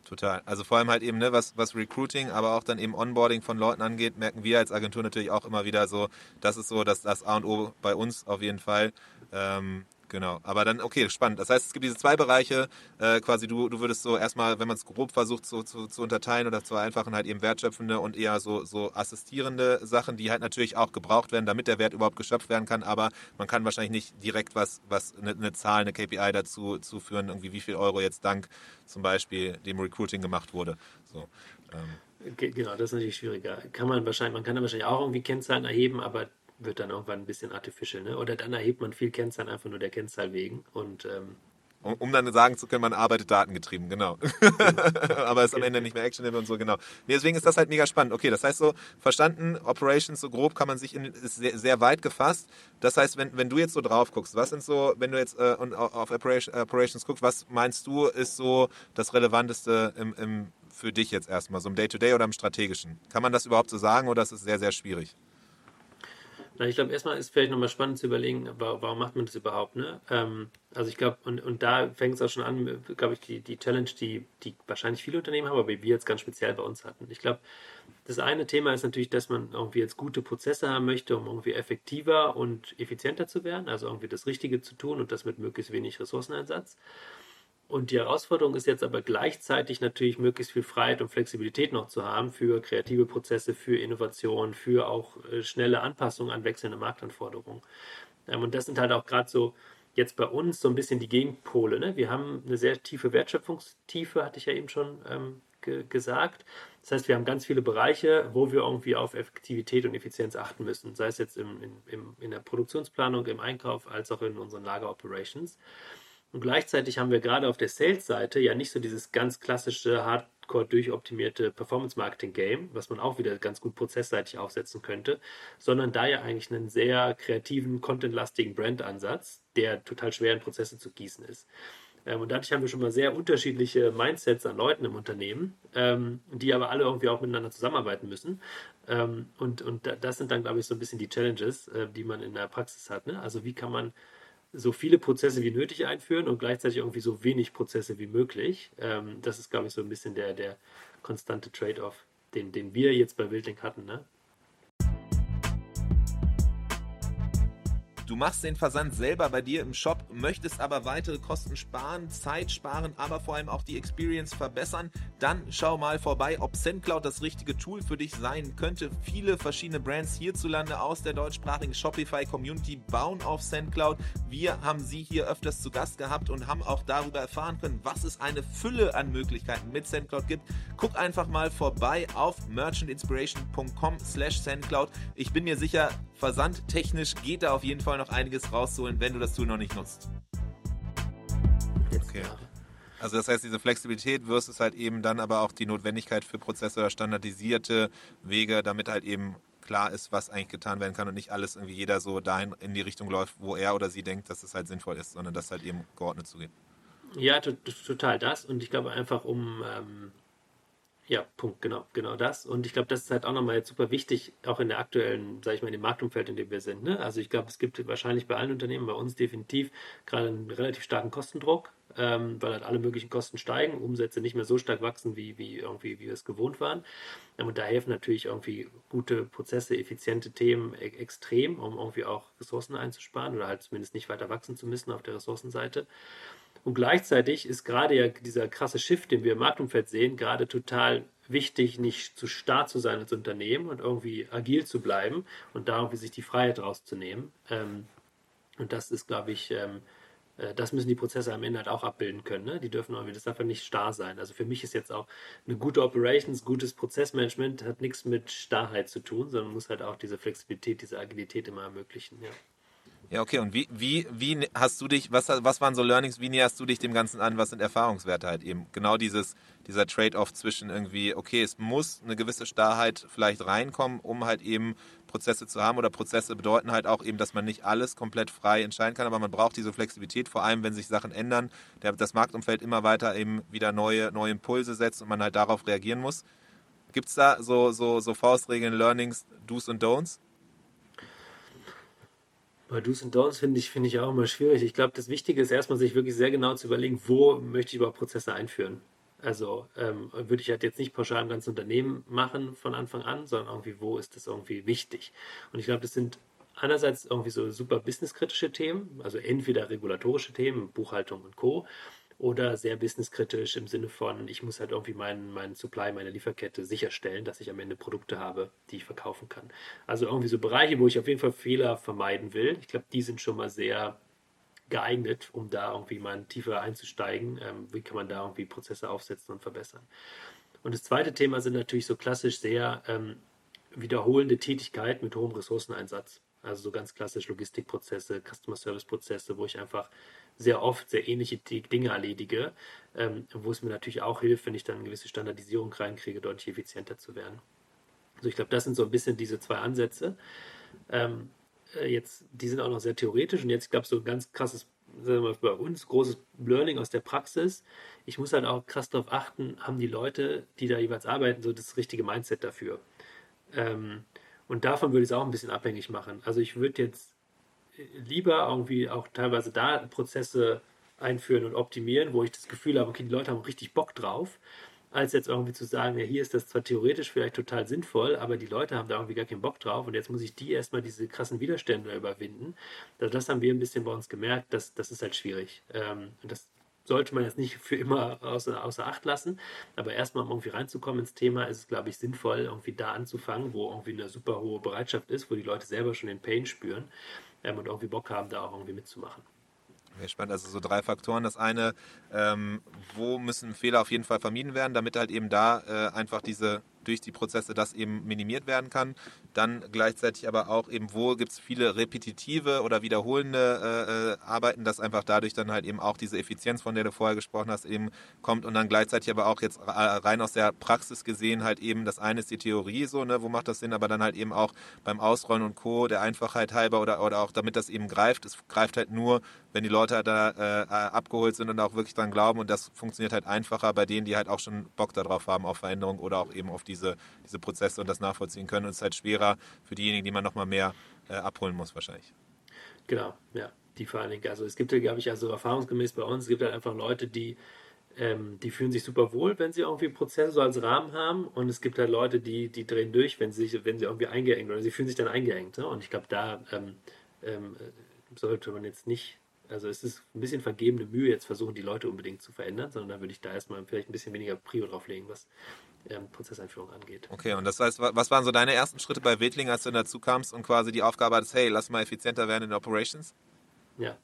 Total. Also vor allem halt eben, ne, was, was Recruiting, aber auch dann eben Onboarding von Leuten angeht, merken wir als Agentur natürlich auch immer wieder so, das ist so, dass das A und O bei uns auf jeden Fall. Ähm, Genau, aber dann, okay, spannend. Das heißt, es gibt diese zwei Bereiche, äh, quasi du, du würdest so erstmal, wenn man es grob versucht zu, zu, zu unterteilen oder zu vereinfachen, halt eben wertschöpfende und eher so, so assistierende Sachen, die halt natürlich auch gebraucht werden, damit der Wert überhaupt geschöpft werden kann, aber man kann wahrscheinlich nicht direkt was, was eine, eine Zahl, eine KPI dazu zuführen, irgendwie wie viel Euro jetzt dank zum Beispiel dem Recruiting gemacht wurde. So, ähm. Genau, das ist natürlich schwieriger. Kann man wahrscheinlich, man kann da wahrscheinlich auch irgendwie Kennzahlen erheben, aber wird dann irgendwann ein bisschen artificial. Ne? Oder dann erhebt man viel Kennzahlen einfach nur der Kennzahl wegen. Und, ähm, um, um, dann sagen zu können, man arbeitet datengetrieben, genau. Aber ist am Ende nicht mehr actionable und so, genau. Nee, deswegen ist das halt mega spannend. Okay, das heißt so, verstanden, Operations, so grob kann man sich in, ist sehr, sehr weit gefasst. Das heißt, wenn, wenn du jetzt so drauf guckst, was sind so, wenn du jetzt äh, auf Operations guckst, was meinst du, ist so das Relevanteste im, im, für dich jetzt erstmal, so im Day-to-Day -Day oder im Strategischen? Kann man das überhaupt so sagen oder ist es sehr, sehr schwierig? Na, ich glaube, erstmal ist vielleicht nochmal spannend zu überlegen, warum macht man das überhaupt, ne? Ähm, also ich glaube, und, und da fängt es auch schon an, glaube ich, die, die Challenge, die, die wahrscheinlich viele Unternehmen haben, aber wir jetzt ganz speziell bei uns hatten. Ich glaube, das eine Thema ist natürlich, dass man irgendwie jetzt gute Prozesse haben möchte, um irgendwie effektiver und effizienter zu werden, also irgendwie das Richtige zu tun und das mit möglichst wenig Ressourceneinsatz. Und die Herausforderung ist jetzt aber gleichzeitig natürlich möglichst viel Freiheit und Flexibilität noch zu haben für kreative Prozesse, für Innovation, für auch äh, schnelle Anpassungen an wechselnde Marktanforderungen. Ähm, und das sind halt auch gerade so jetzt bei uns so ein bisschen die Gegenpole. Ne? Wir haben eine sehr tiefe Wertschöpfungstiefe, hatte ich ja eben schon ähm, ge gesagt. Das heißt, wir haben ganz viele Bereiche, wo wir irgendwie auf Effektivität und Effizienz achten müssen, sei es jetzt im, in, in der Produktionsplanung, im Einkauf, als auch in unseren Lager-Operations. Und gleichzeitig haben wir gerade auf der Sales-Seite ja nicht so dieses ganz klassische, hardcore durchoptimierte Performance-Marketing-Game, was man auch wieder ganz gut prozessseitig aufsetzen könnte, sondern da ja eigentlich einen sehr kreativen, contentlastigen Brand-Ansatz, der total schwer in Prozesse zu gießen ist. Ähm, und dadurch haben wir schon mal sehr unterschiedliche Mindsets an Leuten im Unternehmen, ähm, die aber alle irgendwie auch miteinander zusammenarbeiten müssen. Ähm, und, und das sind dann, glaube ich, so ein bisschen die Challenges, äh, die man in der Praxis hat. Ne? Also wie kann man so viele Prozesse wie nötig einführen und gleichzeitig irgendwie so wenig Prozesse wie möglich. Ähm, das ist, glaube ich, so ein bisschen der, der konstante Trade-off, den, den wir jetzt bei Wildlink hatten. Ne? Du machst den Versand selber bei dir im Shop, möchtest aber weitere Kosten sparen, Zeit sparen, aber vor allem auch die Experience verbessern, dann schau mal vorbei, ob SendCloud das richtige Tool für dich sein könnte. Viele verschiedene Brands hierzulande aus der deutschsprachigen Shopify Community bauen auf SendCloud. Wir haben sie hier öfters zu Gast gehabt und haben auch darüber erfahren können, was es eine Fülle an Möglichkeiten mit SendCloud gibt. Guck einfach mal vorbei auf merchantinspiration.com slash SendCloud. Ich bin mir sicher, versandtechnisch geht da auf jeden Fall noch einiges rauszuholen, wenn du das Tool noch nicht nutzt. Okay. Also das heißt, diese Flexibilität versus halt eben dann aber auch die Notwendigkeit für Prozesse oder standardisierte Wege, damit halt eben klar ist, was eigentlich getan werden kann und nicht alles irgendwie jeder so dahin in die Richtung läuft, wo er oder sie denkt, dass es halt sinnvoll ist, sondern das halt eben geordnet zugeht. Ja, total das. Und ich glaube einfach, um ähm, ja, Punkt, genau, genau das. Und ich glaube, das ist halt auch nochmal jetzt super wichtig, auch in der aktuellen, sage ich mal, in dem Marktumfeld, in dem wir sind. Ne? Also ich glaube, es gibt wahrscheinlich bei allen Unternehmen, bei uns definitiv gerade einen relativ starken Kostendruck, ähm, weil halt alle möglichen Kosten steigen, Umsätze nicht mehr so stark wachsen, wie, wie irgendwie, wie wir es gewohnt waren. Ähm, und da helfen natürlich irgendwie gute Prozesse, effiziente Themen e extrem, um irgendwie auch Ressourcen einzusparen oder halt zumindest nicht weiter wachsen zu müssen auf der Ressourcenseite. Und gleichzeitig ist gerade ja dieser krasse Shift, den wir im Marktumfeld sehen, gerade total wichtig, nicht zu starr zu sein als Unternehmen und irgendwie agil zu bleiben und da irgendwie sich die Freiheit rauszunehmen. Ähm, und das ist, glaube ich, ähm, Äh, das müssen die Prozesse am Ende halt auch abbilden können. Ne? Die dürfen irgendwie, das darf ja nicht starr sein. Also für mich ist jetzt auch eine gute Operations, gutes Prozessmanagement hat nichts mit Starrheit zu tun, sondern muss halt auch diese Flexibilität, diese Agilität immer ermöglichen. Ja. Ja, okay. Und wie, wie, wie hast du dich, was, was waren so Learnings, wie näherst du dich dem Ganzen an, was sind Erfahrungswerte halt eben? Genau dieses, dieser Trade-off zwischen irgendwie, okay, es muss eine gewisse Starrheit vielleicht reinkommen, um halt eben Prozesse zu haben oder Prozesse bedeuten halt auch eben, dass man nicht alles komplett frei entscheiden kann, aber man braucht diese Flexibilität, vor allem wenn sich Sachen ändern, der, das Marktumfeld immer weiter eben wieder neue, neue Impulse setzt und man halt darauf reagieren muss. Gibt es da so, so, so Faustregeln, Learnings, Do's und Don'ts? Bei Do's und Don'ts finde ich, find ich auch immer schwierig. Ich glaube, das Wichtige ist erstmal, sich wirklich sehr genau zu überlegen, wo möchte ich überhaupt Prozesse einführen. Also ähm, würde ich halt jetzt nicht pauschal im ganzen Unternehmen machen von Anfang an, sondern irgendwie, wo ist das irgendwie wichtig? Und ich glaube, das sind einerseits irgendwie so super businesskritische Themen, also entweder regulatorische Themen, Buchhaltung und Co oder sehr businesskritisch im Sinne von, ich muss halt irgendwie meinen, meinen Supply, meine Lieferkette sicherstellen, dass ich am Ende Produkte habe, die ich verkaufen kann. Also irgendwie so Bereiche, wo ich auf jeden Fall Fehler vermeiden will. Ich glaube, die sind schon mal sehr geeignet, um da irgendwie mal tiefer einzusteigen. Ähm, wie kann man da irgendwie Prozesse aufsetzen und verbessern? Und das zweite Thema sind natürlich so klassisch sehr ähm, wiederholende Tätigkeit mit hohem Ressourceneinsatz. Also so ganz klassisch Logistikprozesse, Customer Service Prozesse, wo ich einfach sehr oft sehr ähnliche Dinge erledige, ähm, wo es mir natürlich auch hilft, wenn ich dann eine gewisse Standardisierung reinkriege, deutlich effizienter zu werden. Also ich glaube, das sind so ein bisschen diese zwei Ansätze. Ähm, äh, jetzt, die sind auch noch sehr theoretisch und jetzt, ich glaube, so ein ganz krasses, sagen wir mal, bei uns großes Learning aus der Praxis. Ich muss halt auch krass darauf achten, haben die Leute, die da jeweils arbeiten, so das richtige Mindset dafür. Ähm, und davon würde ich es auch ein bisschen abhängig machen. Also ich würde jetzt lieber irgendwie auch teilweise da Prozesse einführen und optimieren, wo ich das Gefühl habe, okay, die Leute haben richtig Bock drauf, als jetzt irgendwie zu sagen, ja, hier ist das zwar theoretisch vielleicht total sinnvoll, aber die Leute haben da irgendwie gar keinen Bock drauf und jetzt muss ich die erstmal diese krassen Widerstände überwinden. Also das haben wir ein bisschen bei uns gemerkt, dass das ist halt schwierig. Ähm, das sollte man jetzt nicht für immer außer, außer Acht lassen, aber erstmal, um irgendwie reinzukommen ins Thema, ist es, glaube ich, sinnvoll, irgendwie da anzufangen, wo irgendwie eine super hohe Bereitschaft ist, wo die Leute selber schon den Pain spüren ähm, und irgendwie Bock haben, da auch irgendwie mitzumachen. Sehr spannend. Also so drei Faktoren. Das eine, ähm, wo müssen Fehler auf jeden Fall vermieden werden, damit halt eben da äh, einfach diese durch die Prozesse das eben minimiert werden kann. Dann gleichzeitig aber auch eben, wo gibt es viele repetitive oder wiederholende äh, äh, Arbeiten, dass einfach dadurch dann halt eben auch diese Effizienz, von der du vorher gesprochen hast, eben kommt und dann gleichzeitig aber auch jetzt rein aus der Praxis gesehen halt eben, das eine ist die Theorie so, ne, wo macht das Sinn, aber dann halt eben auch beim Ausrollen und Co., der Einfachheit halber oder, oder auch damit das eben greift, es greift halt nur, wenn die Leute halt da äh, abgeholt sind und auch wirklich dran glauben und das funktioniert halt einfacher bei denen, die halt auch schon Bock darauf haben auf Veränderung oder auch eben auf die diese, diese Prozesse und das nachvollziehen können. Und es ist halt schwerer für diejenigen, die man nochmal mehr äh, abholen muss, wahrscheinlich. Genau, ja, die vor allen Dingen. Also es gibt ja, glaube ich, also erfahrungsgemäß bei uns, es gibt halt einfach Leute, die ähm, die fühlen sich super wohl, wenn sie irgendwie Prozesse so als Rahmen haben. Und es gibt halt Leute, die, die drehen durch, wenn sie, wenn sie irgendwie eingeengt oder sie fühlen sich dann eingeengt. Ne? Und ich glaube, da ähm, ähm, sollte man jetzt nicht also es ist ein bisschen vergebene Mühe, jetzt versuchen, die Leute unbedingt zu verändern, sondern da würde ich da erstmal vielleicht ein bisschen weniger Prio drauf legen, was ähm, Prozesseinführung angeht. Okay, und das heißt, was waren so deine ersten Schritte bei Wetling, als du dazu kamst und quasi die Aufgabe hattest, hey, lass mal effizienter werden in Operations? Ja,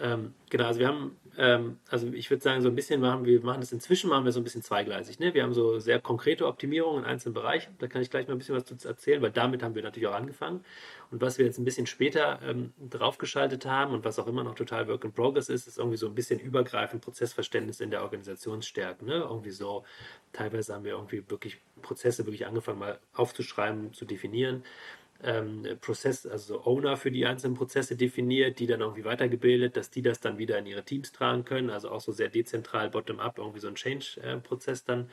ähm, genau, also wir haben, ähm, also ich würde sagen, so ein bisschen machen wir machen das inzwischen machen wir so ein bisschen zweigleisig. Ne? Wir haben so sehr konkrete Optimierungen in einzelnen Bereichen. Da kann ich gleich mal ein bisschen was zu erzählen, weil damit haben wir natürlich auch angefangen. Und was wir jetzt ein bisschen später ähm, draufgeschaltet haben und was auch immer noch total Work in Progress ist, ist irgendwie so ein bisschen übergreifend Prozessverständnis in der Organisationsstärke. Ne? Irgendwie so, teilweise haben wir irgendwie wirklich Prozesse wirklich angefangen mal aufzuschreiben, zu definieren ähm, Prozess, also Owner für die einzelnen Prozesse definiert, die dann irgendwie weitergebildet, dass die das dann wieder in ihre Teams tragen können, also auch so sehr dezentral bottom-up irgendwie so ein Change-Prozess dann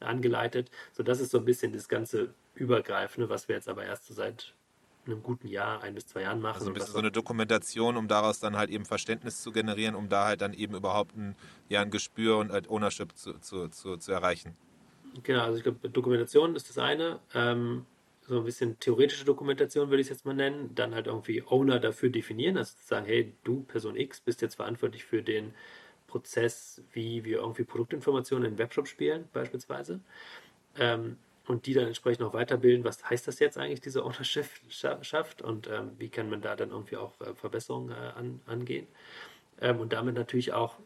angeleitet. So, das ist so ein bisschen das ganze Übergreifende, was wir jetzt aber erst so seit einem guten Jahr, ein bis zwei Jahren machen. Also ein bisschen so eine Dokumentation, um daraus dann halt eben Verständnis zu generieren, um da halt dann eben überhaupt ein, ja, ein Gespür und halt Ownership zu, zu, zu, zu erreichen. Genau, also ich glaube, Dokumentation ist das eine. Ähm, so ein bisschen theoretische Dokumentation würde ich es jetzt mal nennen, dann halt irgendwie Owner dafür definieren, also zu sagen, hey, du Person X bist jetzt verantwortlich für den Prozess, wie wir irgendwie Produktinformationen in Webshop spielen, beispielsweise. Ähm, und die dann entsprechend auch weiterbilden, was heißt das jetzt eigentlich, diese Ownership schafft und ähm, wie kann man da dann irgendwie auch äh, Verbesserungen äh, an, angehen. ähm, und damit natürlich auch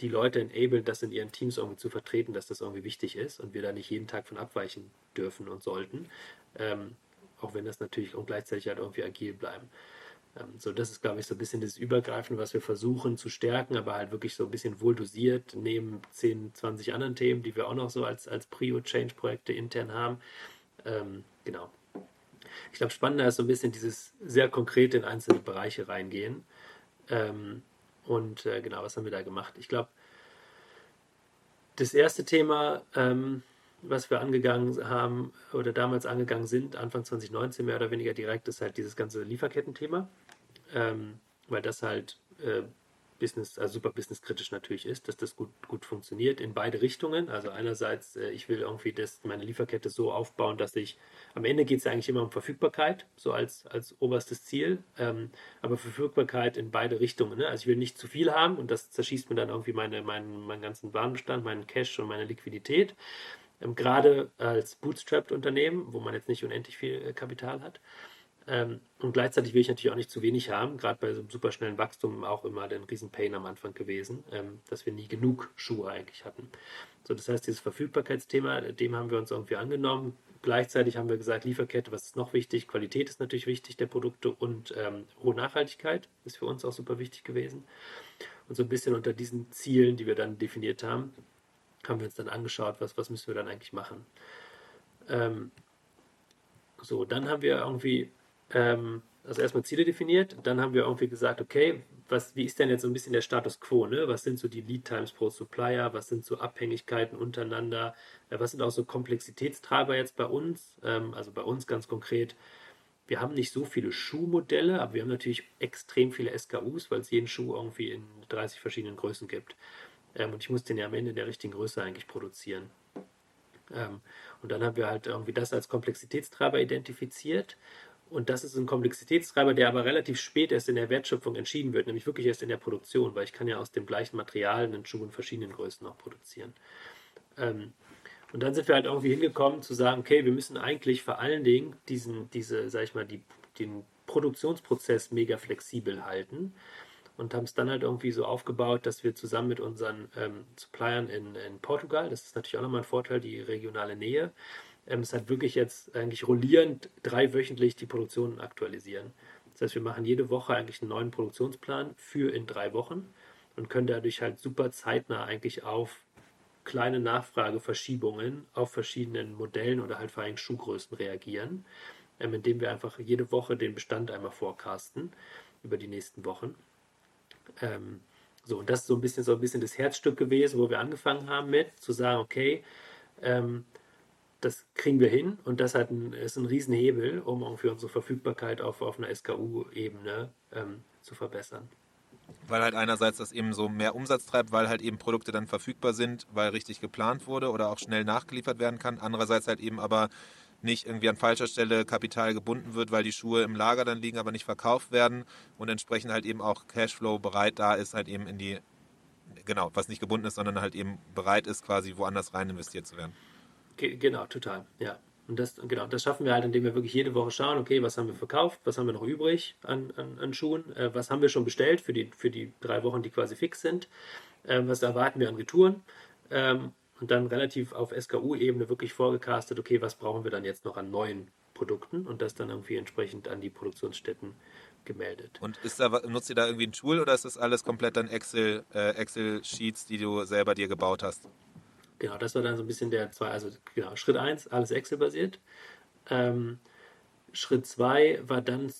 die Leute enablen, das in ihren Teams irgendwie zu vertreten, dass das irgendwie wichtig ist und wir da nicht jeden Tag von abweichen dürfen und sollten. Ähm, auch wenn das natürlich und gleichzeitig halt irgendwie agil bleiben. Ähm, so, das ist, glaube ich, so ein bisschen das Übergreifende, was wir versuchen zu stärken, aber halt wirklich so ein bisschen wohl dosiert, neben 10, 20 anderen Themen, die wir auch noch so als, als Prio-Change-Projekte intern haben. Ähm, genau. Ich glaube, spannender ist so ein bisschen dieses sehr konkret in einzelne Bereiche reingehen. Ähm, und äh, genau, was haben wir da gemacht? Ich glaube, das erste Thema, ähm, was wir angegangen haben oder damals angegangen sind, Anfang 2019 mehr oder weniger direkt, ist halt dieses ganze Lieferkettenthema, ähm, weil das halt äh, Business, also super businesskritisch natürlich ist, dass das gut, gut funktioniert in beide Richtungen. Also einerseits, äh, ich will irgendwie das, meine Lieferkette so aufbauen, dass ich, am Ende geht es eigentlich immer um Verfügbarkeit, so als, als oberstes Ziel, ähm, aber Verfügbarkeit in beide Richtungen. Ne? Also ich will nicht zu viel haben und das zerschießt mir dann irgendwie meine, meinen, meinen ganzen Warenbestand, meinen Cash und meine Liquidität. Ähm, gerade als Bootstrapped-Unternehmen, wo man jetzt nicht unendlich viel äh, Kapital hat. Ähm, und gleichzeitig will ich natürlich auch nicht zu wenig haben, gerade bei so einem superschnellen Wachstum auch immer ein Riesenpain am Anfang gewesen, ähm, dass wir nie genug Schuhe eigentlich hatten. So, das heißt, dieses Verfügbarkeitsthema, dem haben wir uns irgendwie angenommen. Gleichzeitig haben wir gesagt, Lieferkette, was ist noch wichtig? Qualität ist natürlich wichtig der Produkte und ähm, hohe Nachhaltigkeit ist für uns auch super wichtig gewesen. Und so ein bisschen unter diesen Zielen, die wir dann definiert haben, haben wir uns dann angeschaut, was, was müssen wir dann eigentlich machen. Ähm, so, dann haben wir irgendwie ähm, also erstmal Ziele definiert, dann haben wir irgendwie gesagt, okay, was, wie ist denn jetzt so ein bisschen der Status quo? Ne? Was sind so die Lead Times pro Supplier? Was sind so Abhängigkeiten untereinander? Äh, was sind auch so Komplexitätstreiber jetzt bei uns? Ähm, also bei uns ganz konkret, wir haben nicht so viele Schuhmodelle, aber wir haben natürlich extrem viele SKUs, weil es jeden Schuh irgendwie in 30 verschiedenen Größen gibt. Ähm, und ich muss den ja am Ende in der richtigen Größe eigentlich produzieren. Ähm, und dann haben wir halt irgendwie das als Komplexitätstreiber identifiziert und das ist ein Komplexitätstreiber, der aber relativ spät erst in der Wertschöpfung entschieden wird, nämlich wirklich erst in der Produktion, weil ich kann ja aus dem gleichen Material einen Schuh in verschiedenen Größen auch produzieren. Ähm, und dann sind wir halt irgendwie hingekommen zu sagen, okay, wir müssen eigentlich vor allen Dingen diesen, diese, sag ich mal, die, den Produktionsprozess mega flexibel halten und haben es dann halt irgendwie so aufgebaut, dass wir zusammen mit unseren ähm, Suppliern in, in Portugal, das ist natürlich auch nochmal ein Vorteil, die regionale Nähe, ähm, es hat wirklich jetzt eigentlich rollierend dreiwöchentlich die Produktion aktualisieren. Das heißt, wir machen jede Woche eigentlich einen neuen Produktionsplan für in drei Wochen und können dadurch halt super zeitnah eigentlich auf kleine Nachfrageverschiebungen auf verschiedenen Modellen oder halt vor allem Schuhgrößen reagieren, ähm, indem wir einfach jede Woche den Bestand einmal forecasten über die nächsten Wochen. Ähm, so, und das ist so ein bisschen so ein bisschen das Herzstück gewesen, wo wir angefangen haben mit, zu sagen, okay, ähm, das kriegen wir hin und das hat ein, ist ein Riesenhebel, um für unsere Verfügbarkeit auf, auf einer SKU-Ebene ähm, zu verbessern. Weil halt einerseits das eben so mehr Umsatz treibt, weil halt eben Produkte dann verfügbar sind, weil richtig geplant wurde oder auch schnell nachgeliefert werden kann. Andererseits halt eben aber nicht irgendwie an falscher Stelle Kapital gebunden wird, weil die Schuhe im Lager dann liegen, aber nicht verkauft werden und entsprechend halt eben auch Cashflow bereit da ist, halt eben in die, genau, was nicht gebunden ist, sondern halt eben bereit ist, quasi woanders rein investiert zu werden. Genau, total, ja. Und das, genau, das schaffen wir halt, indem wir wirklich jede Woche schauen, okay, was haben wir verkauft, was haben wir noch übrig an, an, an Schuhen, äh, was haben wir schon bestellt für die, für die drei Wochen, die quasi fix sind, äh, was erwarten wir an Retouren ähm, und dann relativ auf SKU-Ebene wirklich vorgecastet, okay, was brauchen wir dann jetzt noch an neuen Produkten und das dann irgendwie entsprechend an die Produktionsstätten gemeldet. Und da, nutzt ihr da irgendwie ein Tool oder ist das alles komplett dann Excel, äh, Excel-Sheets, die du selber dir gebaut hast? Genau, das war dann so ein bisschen der zwei, also genau, Schritt 1, alles Excel-basiert. Ähm, Schritt 2 war dann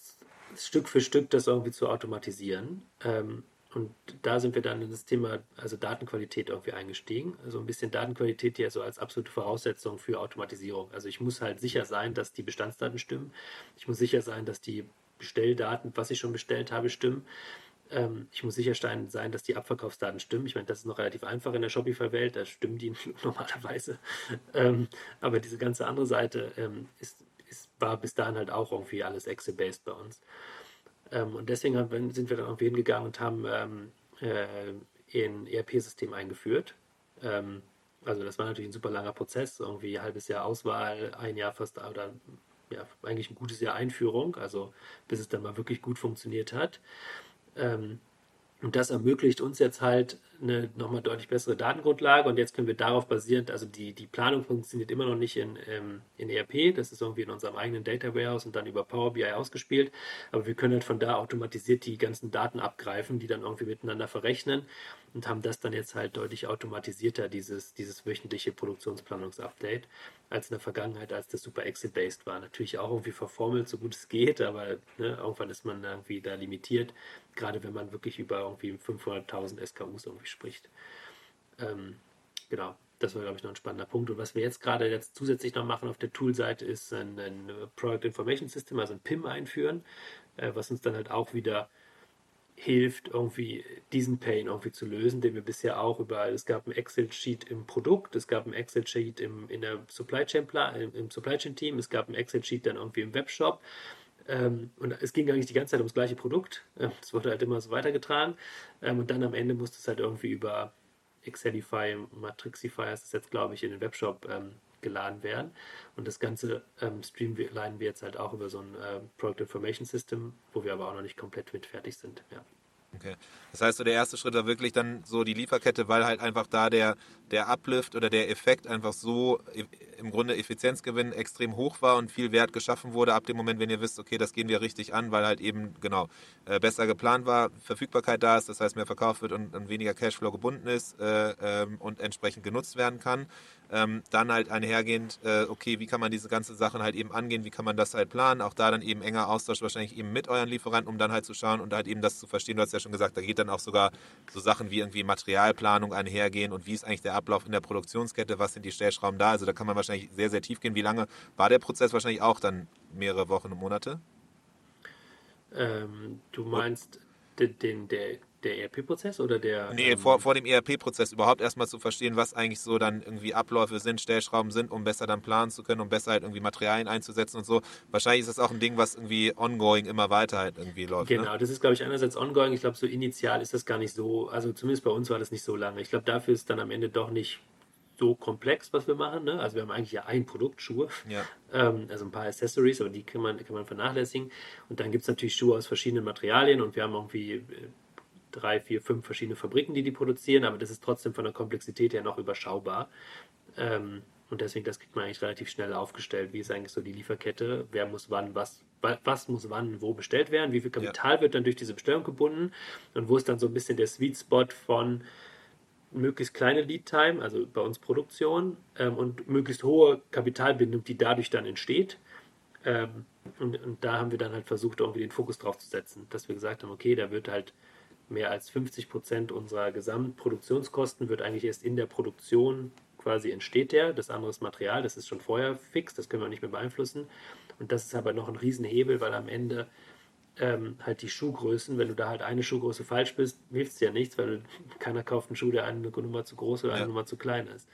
Stück für Stück das irgendwie zu automatisieren. Ähm, und da sind wir dann in das Thema, also Datenqualität irgendwie eingestiegen. Also ein bisschen Datenqualität hier so als absolute Voraussetzung für Automatisierung. Also ich muss halt sicher sein, dass die Bestandsdaten stimmen. Ich muss sicher sein, dass die Bestelldaten, was ich schon bestellt habe, stimmen. Ähm, ich muss sicherstellen sein, dass die Abverkaufsdaten stimmen. Ich meine, das ist noch relativ einfach in der Shopify-Welt, da stimmen die normalerweise. Ähm, aber diese ganze andere Seite ähm, ist, ist, war bis dahin halt auch irgendwie alles Excel-based bei uns. Ähm, und deswegen haben, sind wir dann irgendwie hingegangen und haben ähm, äh, ein ERP-System eingeführt. Ähm, also das war natürlich ein super langer Prozess, irgendwie ein halbes Jahr Auswahl, ein Jahr fast oder ja, eigentlich ein gutes Jahr Einführung, also bis es dann mal wirklich gut funktioniert hat. Ähm, Und das ermöglicht uns jetzt halt eine nochmal deutlich bessere Datengrundlage. Und jetzt können wir darauf basierend, also die, die Planung funktioniert immer noch nicht in, ähm, in ERP, das ist irgendwie in unserem eigenen Data Warehouse und dann über Power BI ausgespielt, aber wir können halt von da automatisiert die ganzen Daten abgreifen, die dann irgendwie miteinander verrechnen und haben das dann jetzt halt deutlich automatisierter, dieses, dieses wöchentliche Produktionsplanungsupdate, als in der Vergangenheit, als das super Excel-based war. Natürlich auch irgendwie verformelt, so gut es geht, aber ne, irgendwann ist man irgendwie da limitiert, gerade wenn man wirklich über irgendwie 500.000 SKUs irgendwie spricht. Ähm, genau, das war, glaube ich, noch ein spannender Punkt. Und was wir jetzt gerade jetzt zusätzlich noch machen auf der Tool-Seite, ist ein, ein, Product Information System, also ein PIM einführen, äh, was uns dann halt auch wieder hilft, irgendwie diesen Pain irgendwie zu lösen, den wir bisher auch überall, es gab ein Excel-Sheet im Produkt, es gab ein Excel-Sheet im, in der Supply Chain, im, im Supply Chain Team, es gab ein Excel-Sheet dann irgendwie im Webshop ähm, und es ging eigentlich die ganze Zeit ums gleiche Produkt, ähm, es wurde halt immer so weitergetragen ähm, und dann am Ende musste es halt irgendwie über Excelify, Matrixify heißt es jetzt glaube ich in den Webshop ähm, geladen werden. Und das Ganze ähm, streamlinen wir jetzt halt auch über so ein äh, Product Information System, wo wir aber auch noch nicht komplett mit fertig sind. Ja. Okay. Das heißt, so der erste Schritt war wirklich dann so die Lieferkette, weil halt einfach da der, der Uplift oder der Effekt einfach so im Grunde Effizienzgewinn extrem hoch war und viel Wert geschaffen wurde ab dem Moment, wenn ihr wisst, okay, das gehen wir richtig an, weil halt eben genau äh, besser geplant war, Verfügbarkeit da ist, das heißt mehr verkauft wird und, und weniger Cashflow gebunden ist äh, ähm, und entsprechend genutzt werden kann. Ähm, dann halt einhergehend, äh, okay, wie kann man diese ganzen Sachen halt eben angehen, wie kann man das halt planen, auch da dann eben enger Austausch wahrscheinlich eben mit euren Lieferanten, um dann halt zu schauen und halt eben das zu verstehen. Du hast ja schon gesagt, da geht dann auch sogar so Sachen wie irgendwie Materialplanung einhergehen und wie ist eigentlich der Ablauf in der Produktionskette, was sind die Stellschrauben da, also da kann man wahrscheinlich sehr, sehr tief gehen. Wie lange war der Prozess wahrscheinlich auch dann mehrere Wochen und Monate? Ähm, du meinst den, den, der, der ERP-Prozess oder der. Nee, ähm, vor, vor dem ERP-Prozess überhaupt erstmal zu verstehen, was eigentlich so dann irgendwie Abläufe sind, Stellschrauben sind, um besser dann planen zu können, um besser halt irgendwie Materialien einzusetzen und so. Wahrscheinlich ist das auch ein Ding, was irgendwie ongoing immer weiter halt irgendwie läuft. Ne? Genau, ne? das ist, glaube ich, einerseits ongoing. Ich glaube, so initial ist das gar nicht so, also zumindest bei uns war das nicht so lange. Ich glaube, dafür ist dann am Ende doch nicht so komplex, was wir machen. Ne? Also wir haben eigentlich ja ein Produkt, Schuhe, ja. ähm, also ein paar Accessories, aber die kann man, kann man vernachlässigen. Und dann gibt es natürlich Schuhe aus verschiedenen Materialien und wir haben irgendwie äh, drei, vier, fünf verschiedene Fabriken, die die produzieren, aber das ist trotzdem von der Komplexität her noch überschaubar. Ähm, und deswegen, das kriegt man eigentlich relativ schnell aufgestellt. Wie ist eigentlich so die Lieferkette? Wer muss wann, was, was muss wann, wo bestellt werden? Wie viel Kapital ja. wird dann durch diese Bestellung gebunden? Und wo ist dann so ein bisschen der Sweet Spot von möglichst kleine Lead Time, also bei uns Produktion, ähm, und möglichst hohe Kapitalbindung, die dadurch dann entsteht. Ähm, und, und, da haben wir dann halt versucht, irgendwie den Fokus drauf zu setzen, dass wir gesagt haben, okay, da wird halt mehr als 50 Prozent unserer Gesamtproduktionskosten wird eigentlich erst in der Produktion quasi entsteht der. Das andere ist Material, das ist schon vorher fix, das können wir nicht mehr beeinflussen. Und das ist aber noch ein Riesenhebel, weil am Ende ähm, halt die Schuhgrößen, wenn du da halt eine Schuhgröße falsch bist, hilft es ja nichts, weil keiner kauft einen Schuh, der eine Nummer zu groß oder eine ja. Nummer zu klein ist.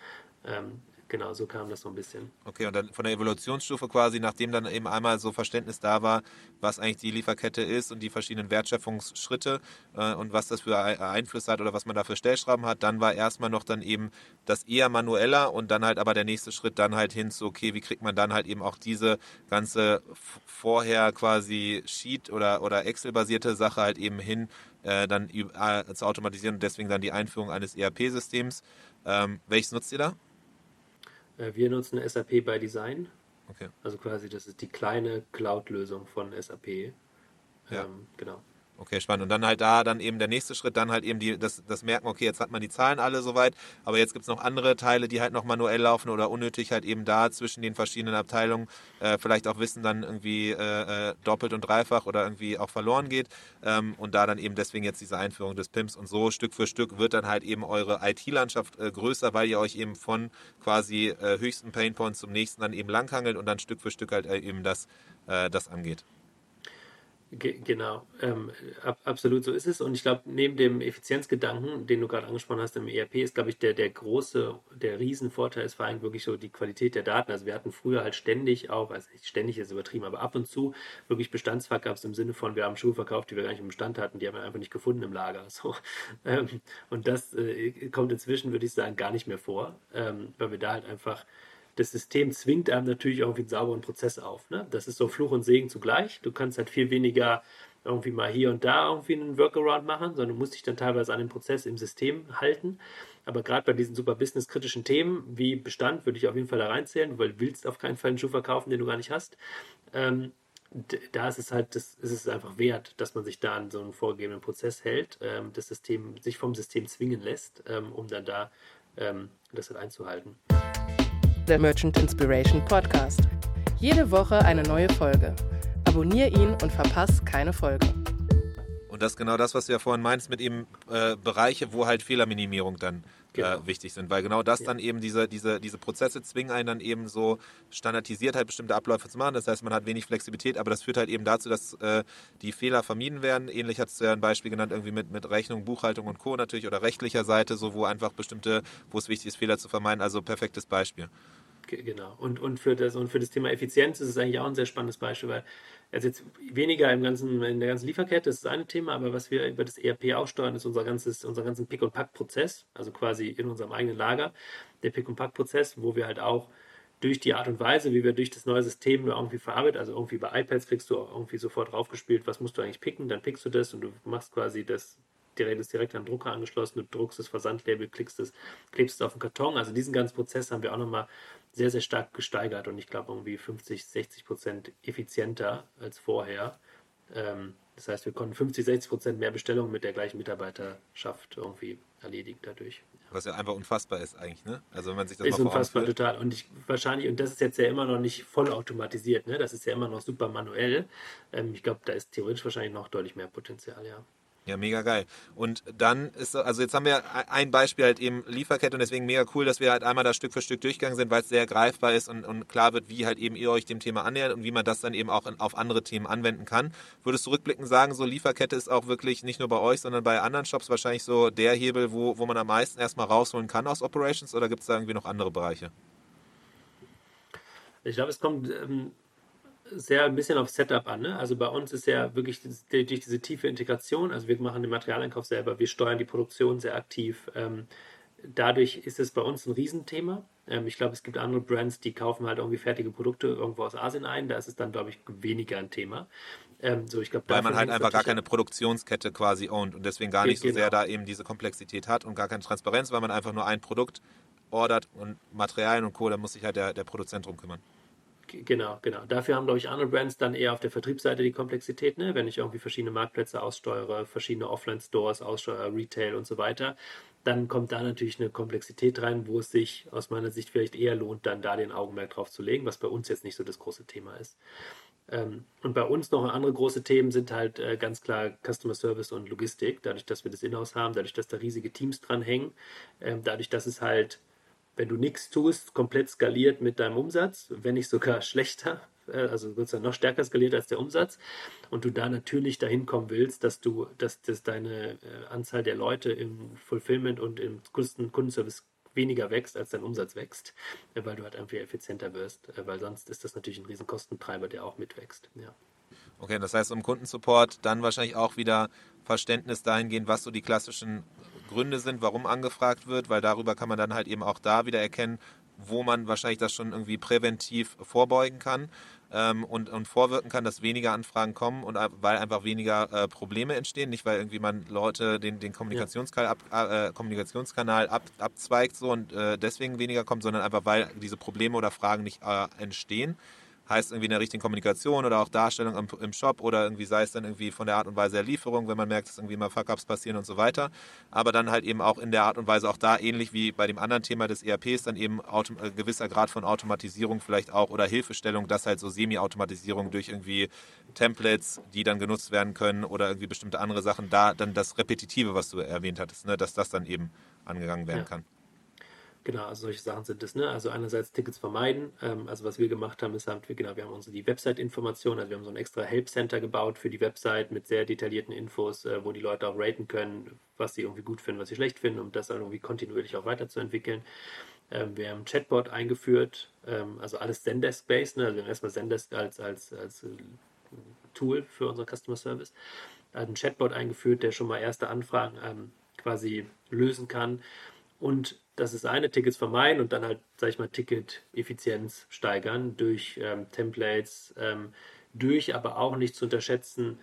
Ähm, Genau, so kam das so ein bisschen. Okay, und dann von der Evolutionsstufe quasi, nachdem dann eben einmal so Verständnis da war, was eigentlich die Lieferkette ist und die verschiedenen Wertschöpfungsschritte äh, und was das für Einflüsse hat oder was man da für Stellschrauben hat, dann war erstmal noch dann eben das eher manueller und dann halt aber der nächste Schritt dann halt hin zu, okay, wie kriegt man dann halt eben auch diese ganze vorher quasi Sheet- oder, oder Excel-basierte Sache halt eben hin, äh, dann äh, zu automatisieren und deswegen dann die Einführung eines ERP-Systems. Ähm, welches nutzt ihr da? Äh, wir nutzen SAP by Design. Okay. Also quasi, das ist die kleine Cloud-Lösung von SAP. Ja. Ähm, genau. Okay, spannend. Und dann halt da dann eben der nächste Schritt, dann halt eben die, das, das Merken, okay, jetzt hat man die Zahlen alle soweit, aber jetzt gibt es noch andere Teile, die halt noch manuell laufen oder unnötig halt eben da zwischen den verschiedenen Abteilungen äh, vielleicht auch Wissen dann irgendwie äh, äh doppelt und dreifach oder irgendwie auch verloren geht. Ähm, und da dann eben deswegen jetzt diese Einführung des PIMS und so Stück für Stück wird dann halt eben eure IT-Landschaft äh, größer, weil ihr euch eben von quasi äh, höchsten Painpoints zum nächsten dann eben langhangelt und dann Stück für Stück halt äh, eben das, das angeht. Ge genau, ähm, ab, absolut so ist es. Und ich glaube, neben dem Effizienzgedanken, den du gerade angesprochen hast im ERP, ist, glaube ich, der, der große, der Riesenvorteil ist vor allem wirklich so die Qualität der Daten. Also wir hatten früher halt ständig auch, also nicht ständig ist übertrieben, aber ab und zu wirklich Bestandsfuck-Ups im Sinne von, wir haben Schuhe verkauft, die wir gar nicht im Bestand hatten, die haben wir einfach nicht gefunden im Lager. So, ähm, und das äh, kommt inzwischen, würde ich sagen, gar nicht mehr vor, ähm, weil wir da halt einfach das System zwingt einem natürlich irgendwie einen sauberen Prozess auf. Ne? Das ist so Fluch und Segen zugleich. Du kannst halt viel weniger irgendwie mal hier und da irgendwie einen Workaround machen, sondern du musst dich dann teilweise an den Prozess im System halten. Aber gerade bei diesen super business-kritischen Themen wie Bestand würde ich auf jeden Fall da reinzählen, weil du willst auf keinen Fall einen Schuh verkaufen, den du gar nicht hast. Ähm, da ist es halt, das ist es einfach wert, dass man sich da an so einen vorgegebenen Prozess hält, ähm, das System sich vom System zwingen lässt, ähm, um dann da ähm, das halt einzuhalten. Der Merchant Inspiration Podcast. Jede Woche eine neue Folge. Abonnier ihn und verpass keine Folge. Und das ist genau das, was du ja vorhin meinst, mit eben äh, Bereiche, wo halt Fehlerminimierung dann genau. äh, wichtig sind. Weil genau das ja. dann eben diese, diese, diese Prozesse zwingen einen dann eben so standardisiert halt bestimmte Abläufe zu machen. Das heißt, man hat wenig Flexibilität, aber das führt halt eben dazu, dass äh, die Fehler vermieden werden. Ähnlich hast du ja ein Beispiel genannt, irgendwie mit, mit Rechnung, Buchhaltung und Co. natürlich oder rechtlicher Seite, so wo einfach bestimmte, wo es wichtig ist, Fehler zu vermeiden. Also perfektes Beispiel. Genau. Und, und, für das, und für das Thema Effizienz ist es eigentlich auch ein sehr spannendes Beispiel, weil also jetzt weniger im ganzen, in der ganzen Lieferkette, das ist ein Thema, aber was wir über das ERP auch steuern, ist unser ganzes, unser ganzen Pick- und Pack-Prozess, also quasi in unserem eigenen Lager, der Pick- und Pack-Prozess, wo wir halt auch durch die Art und Weise, wie wir durch das neue System irgendwie verarbeiten, also irgendwie bei iPads kriegst du irgendwie sofort draufgespielt, was musst du eigentlich picken, dann pickst du das und du machst quasi das Ist direkt an den Drucker angeschlossen, du druckst das Versandlabel, klickst es, klebst es auf den Karton. Also diesen ganzen Prozess haben wir auch nochmal sehr, sehr stark gesteigert und ich glaube irgendwie 50, 60 Prozent effizienter als vorher. Ähm, das heißt, wir konnten 50, 60 Prozent mehr Bestellungen mit der gleichen Mitarbeiterschaft irgendwie erledigen dadurch. Was ja einfach unfassbar ist eigentlich, ne? Also wenn man sich das ist mal unfassbar total. Und ich wahrscheinlich, und das ist jetzt ja immer noch nicht vollautomatisiert, ne? Das ist ja immer noch super manuell. Ähm, ich glaube, da ist theoretisch wahrscheinlich noch deutlich mehr Potenzial, ja. Ja, mega geil. Und dann ist, also jetzt haben wir ein Beispiel halt eben Lieferkette und deswegen mega cool, dass wir halt einmal da Stück für Stück durchgegangen sind, weil es sehr greifbar ist und, und klar wird, wie halt eben ihr euch dem Thema annähert und wie man das dann eben auch in, auf andere Themen anwenden kann. Würdest du rückblickend sagen, so Lieferkette ist auch wirklich nicht nur bei euch, sondern bei anderen Shops wahrscheinlich so der Hebel, wo, wo man am meisten erstmal rausholen kann aus Operations oder gibt es da irgendwie noch andere Bereiche? Ich glaube, es kommt ähm, sehr ein bisschen auf Setup an. Ne? Also bei uns ist ja wirklich durch diese tiefe Integration, also wir machen den Materialeinkauf selber, wir steuern die Produktion sehr aktiv. Ähm, dadurch ist es bei uns ein Riesenthema. Ähm, ich glaube, es gibt andere Brands, die kaufen halt irgendwie fertige Produkte irgendwo aus Asien ein. Da ist es dann, glaube ich, weniger ein Thema. Ähm, so, glaub, Weil man halt einfach gar keine Produktionskette quasi ownt und deswegen gar nicht genau. so sehr da eben diese Komplexität hat und gar keine Transparenz, weil man einfach nur ein Produkt ordert und Materialien und Co., da muss sich halt der, der Produzent drum kümmern. Genau, genau. Dafür haben, glaube ich, andere Brands dann eher auf der Vertriebsseite die Komplexität, ne? wenn ich irgendwie verschiedene Marktplätze aussteuere, verschiedene Offline-Stores aussteuere, Retail und so weiter. Dann kommt da natürlich eine Komplexität rein, wo es sich aus meiner Sicht vielleicht eher lohnt, dann da den Augenmerk drauf zu legen, was bei uns jetzt nicht so das große Thema ist. Ähm, und bei uns noch andere große Themen sind halt äh, ganz klar Customer Service und Logistik. Dadurch, dass wir das Inhouse haben, dadurch, dass da riesige Teams dran hängen, ähm, dadurch, dass es halt wenn du nichts tust, komplett skaliert mit deinem Umsatz, wenn nicht sogar schlechter, äh, also sozusagen noch stärker skaliert als der Umsatz und du da natürlich dahin kommen willst, dass du, dass, dass deine äh, Anzahl der Leute im Fulfillment und im Kundenservice weniger wächst, als dein Umsatz wächst, äh, weil du halt einfach effizienter wirst, weil sonst ist das natürlich ein riesen Kostentreiber, der auch mitwächst. Ja. Okay, das heißt im Kundensupport dann wahrscheinlich auch wieder Verständnis dahingehend, was so die klassischen Gründe sind, warum angefragt wird, weil darüber kann man dann halt eben auch da wieder erkennen, wo man wahrscheinlich das schon irgendwie präventiv vorbeugen kann ähm, und, und vorwirken kann, dass weniger Anfragen kommen und weil einfach weniger äh, Probleme entstehen, nicht weil irgendwie man Leute den, den Kommunikationskanal, ab, äh, Kommunikationskanal ab, abzweigt so und äh, deswegen weniger kommt, sondern einfach weil diese Probleme oder Fragen nicht äh, entstehen heißt irgendwie in der richtigen Kommunikation oder auch Darstellung im, im, Shop oder irgendwie sei es dann irgendwie von der Art und Weise der Lieferung, wenn man merkt, dass irgendwie mal Fuck-Ups passieren und so weiter. Aber dann halt eben auch in der Art und Weise auch da ähnlich wie bei dem anderen Thema des ERPs dann eben autom äh, gewisser Grad von Automatisierung vielleicht auch oder Hilfestellung, dass halt so Semi-Automatisierung durch irgendwie Templates, die dann genutzt werden können oder irgendwie bestimmte andere Sachen, da dann das Repetitive, was du erwähnt hattest, ne, dass das dann eben angegangen werden ja. kann. Genau, also solche Sachen sind es. Ne? Also einerseits Tickets vermeiden. Ähm, also was wir gemacht haben, ist halt, genau, wir haben unsere die Website-Information, also wir haben so ein extra Help-Center gebaut für die Website mit sehr detaillierten Infos, äh, wo die Leute auch raten können, was sie irgendwie gut finden, was sie schlecht finden, um das dann irgendwie kontinuierlich auch weiterzuentwickeln. Ähm, wir haben Chatbot eingeführt, ähm, also alles Zendesk-based. Ne? Also wir haben erstmal Zendesk als, als, als äh, Tool für unseren Customer Service. Ein Chatbot eingeführt, der schon mal erste Anfragen ähm, quasi lösen kann. Und das ist eine, Tickets vermeiden und dann halt, sag ich mal, Ticket-Effizienz steigern durch ähm, Templates, ähm, durch aber auch nicht zu unterschätzen,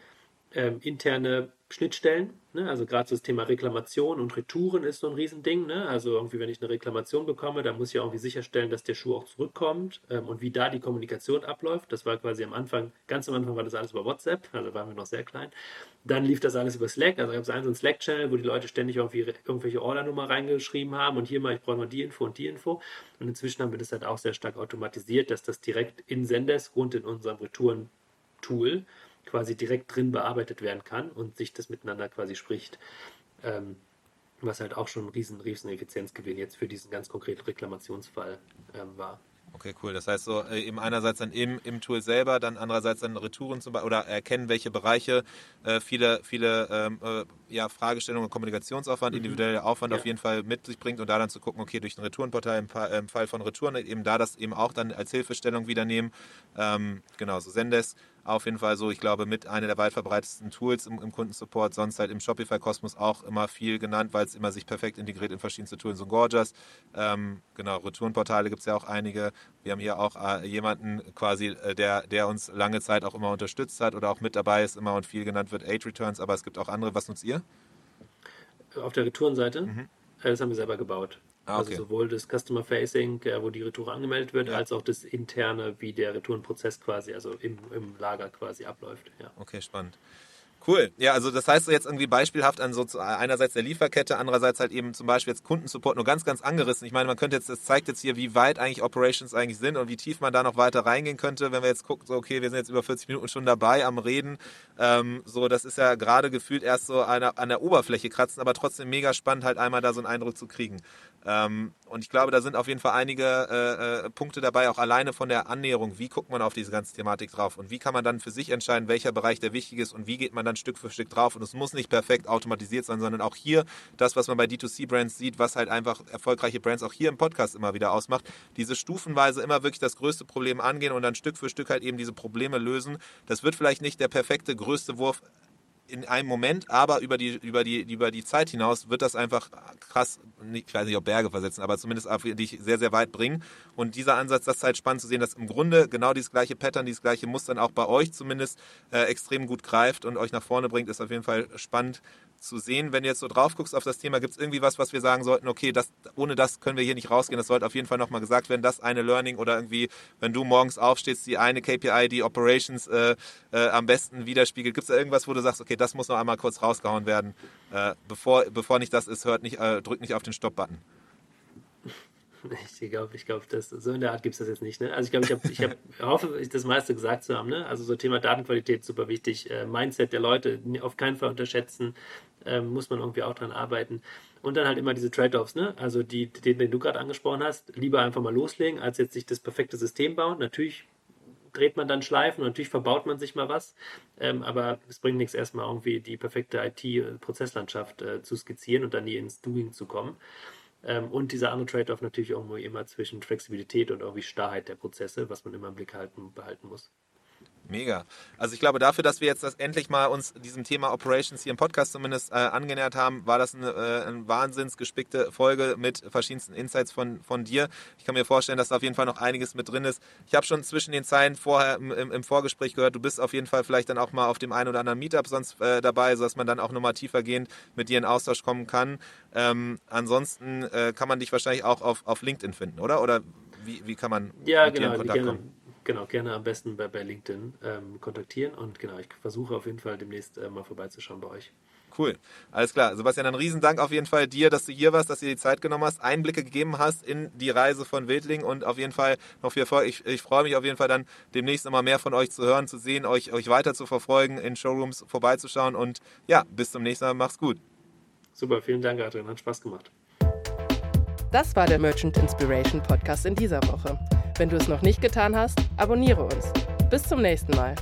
ähm, interne Schnittstellen. Ne? Also gerade das Thema Reklamation und Retouren ist so ein Riesending. Ne? Also irgendwie, wenn ich eine Reklamation bekomme, dann muss ich irgendwie sicherstellen, dass der Schuh auch zurückkommt ähm, und wie da die Kommunikation abläuft. Das war quasi am Anfang, ganz am Anfang war das alles über WhatsApp, also waren wir noch sehr klein. Dann lief das alles über Slack. Also gab es einen so einen Slack-Channel, wo die Leute ständig irgendwie irgendwelche Ordernummer reingeschrieben haben und hier mal, ich brauche mal die Info und die Info. Und inzwischen haben wir das halt auch sehr stark automatisiert, dass das direkt in Zendesk und in unserem Retouren-Tool quasi direkt drin bearbeitet werden kann und sich das miteinander quasi spricht. Ähm, was halt auch schon ein riesen, riesen Effizienzgewinn jetzt für diesen ganz konkreten Reklamationsfall ähm, war. Okay, cool. Das heißt so äh, eben einerseits dann im, im Tool selber, dann andererseits dann Retouren zum Beispiel oder erkennen, welche Bereiche äh, viele, viele ähm, äh, ja, Fragestellungen und Kommunikationsaufwand, mhm. individueller Aufwand ja. auf jeden Fall mit sich bringt und da dann zu gucken, okay, durch ein Retourenportal im, im, Fall von Retouren eben da das eben auch dann als Hilfestellung wieder nehmen. Ähm, genau, so Zendesk auf jeden Fall so, ich glaube, mit einer der weit verbreitetsten Tools im, im Kundensupport, sonst halt im Shopify-Kosmos auch immer viel genannt, weil es immer sich perfekt integriert in verschiedenste Tools und Gorgeous. Ähm, genau, Retourenportale gibt es ja auch einige. Wir haben hier auch äh, jemanden quasi, äh, der, der uns lange Zeit auch immer unterstützt hat oder auch mit dabei ist, immer und viel genannt wird, Eight Returns, aber es gibt auch andere. Was nutzt ihr? Auf der Retourenseite? Mhm. Äh, das haben wir selber gebaut. Ah, also okay. Also sowohl das Customer Facing, äh, wo die Retour angemeldet wird, ja. als auch das interne, wie der Retourenprozess quasi, also im, im Lager quasi abläuft. Ja. Okay, spannend. Cool. Ja, also das heißt so jetzt irgendwie beispielhaft an so einerseits der Lieferkette, andererseits halt eben zum Beispiel jetzt Kundensupport nur ganz, ganz angerissen. Ich meine, man könnte jetzt, das zeigt jetzt hier, wie weit eigentlich Operations eigentlich sind und wie tief man da noch weiter reingehen könnte, wenn wir jetzt gucken, so okay, wir sind jetzt über 40 Minuten schon dabei am Reden. Ähm, so, das ist ja gerade gefühlt erst so an der, an der Oberfläche kratzen, aber trotzdem mega spannend, halt einmal da so einen Eindruck zu kriegen. Ähm, und ich glaube, da sind auf jeden Fall einige äh, äh, Punkte dabei, auch alleine von der Annäherung. Wie guckt man auf diese ganze Thematik drauf? Und wie kann man dann für sich entscheiden, welcher Bereich der wichtig ist und wie geht man dann Stück für Stück drauf? Und es muss nicht perfekt automatisiert sein, sondern auch hier das, was man bei D2C-Brands sieht, was halt einfach erfolgreiche Brands auch hier im Podcast immer wieder ausmacht, diese stufenweise immer wirklich das größte Problem angehen und dann Stück für Stück halt eben diese Probleme lösen. Das wird vielleicht nicht der perfekte größte Wurf in einem Moment, aber über die, über die, über die Zeit hinaus wird das einfach krass, ich weiß nicht, ob Berge versetzen, aber zumindest dich sehr, sehr weit bringen. Und dieser Ansatz, das ist halt spannend zu sehen, dass im Grunde genau dieses gleiche Pattern, dieses gleiche Muster auch bei euch zumindest äh, extrem gut greift und euch nach vorne bringt, ist auf jeden Fall spannend zu sehen. Wenn du jetzt so drauf guckst auf das Thema, gibt es irgendwie was, was wir sagen sollten, okay, das, ohne das können wir hier nicht rausgehen, das sollte auf jeden Fall nochmal gesagt werden, das eine Learning oder irgendwie, wenn du morgens aufstehst, die eine KPI, die Operations äh, äh, am besten widerspiegelt. Gibt es da irgendwas, wo du sagst, okay, das muss noch einmal kurz rausgehauen werden, äh, bevor, bevor nicht das ist, hört nicht, äh, drückt nicht auf den Stopp-Button. Ich glaube, ich glaube, so in der Art gibt es das jetzt nicht. Ne? Also ich glaube, ich, hab, ich hab, hoffe, das meiste gesagt zu haben. Ne? Also so Thema Datenqualität super wichtig. Äh, Mindset der Leute auf keinen Fall unterschätzen. Ähm, muss man irgendwie auch dran arbeiten. Und dann halt immer diese Trade-offs, ne? Also die, den, den du gerade angesprochen hast, lieber einfach mal loslegen, als jetzt sich das perfekte System bauen. Natürlich dreht man dann Schleifen und natürlich verbaut man sich mal was. Ähm, aber es bringt nichts, erstmal irgendwie die perfekte IT-Prozesslandschaft äh, zu skizzieren und dann nie ins Doing zu kommen. Ähm, und dieser andere Trade-off natürlich irgendwo immer zwischen Flexibilität und irgendwie Starrheit der Prozesse, was man immer im Blick halten, behalten muss. Mega. Also ich glaube, dafür, dass wir jetzt das endlich mal uns diesem Thema Operations hier im Podcast zumindest äh, angenähert haben, war das eine, äh, eine wahnsinns gespickte Folge mit verschiedensten Insights von, von dir. Ich kann mir vorstellen, dass da auf jeden Fall noch einiges mit drin ist. Ich habe schon zwischen den Zeilen vorher im, im, Vorgespräch gehört, du bist auf jeden Fall vielleicht dann auch mal auf dem einen oder anderen Meetup sonst äh, dabei, sodass man dann auch nochmal tiefergehend mit dir in Austausch kommen kann. Ähm, ansonsten äh, kann man dich wahrscheinlich auch auf, auf LinkedIn finden, oder? Oder wie, wie kann man ja, mit genau, dir in Kontakt kommen? Genau, gerne am besten bei, bei LinkedIn ähm, kontaktieren und genau, ich versuche auf jeden Fall demnächst äh, mal vorbeizuschauen bei euch. Cool, alles klar. Sebastian, ein Riesendank auf jeden Fall dir, dass du hier warst, dass du dir die Zeit genommen hast, Einblicke gegeben hast in die Reise von Wildling und auf jeden Fall noch viel Erfolg. Ich, ich freue mich auf jeden Fall dann demnächst immer mehr von euch zu hören, zu sehen, euch, euch weiter zu verfolgen, in Showrooms vorbeizuschauen und ja, bis zum nächsten Mal. Mach's gut. Super, vielen Dank, Adrian. Hat Spaß gemacht. Das war der Merchant Inspiration Podcast in dieser Woche. Wenn du es noch nicht getan hast, abonniere uns. Bis zum nächsten Mal.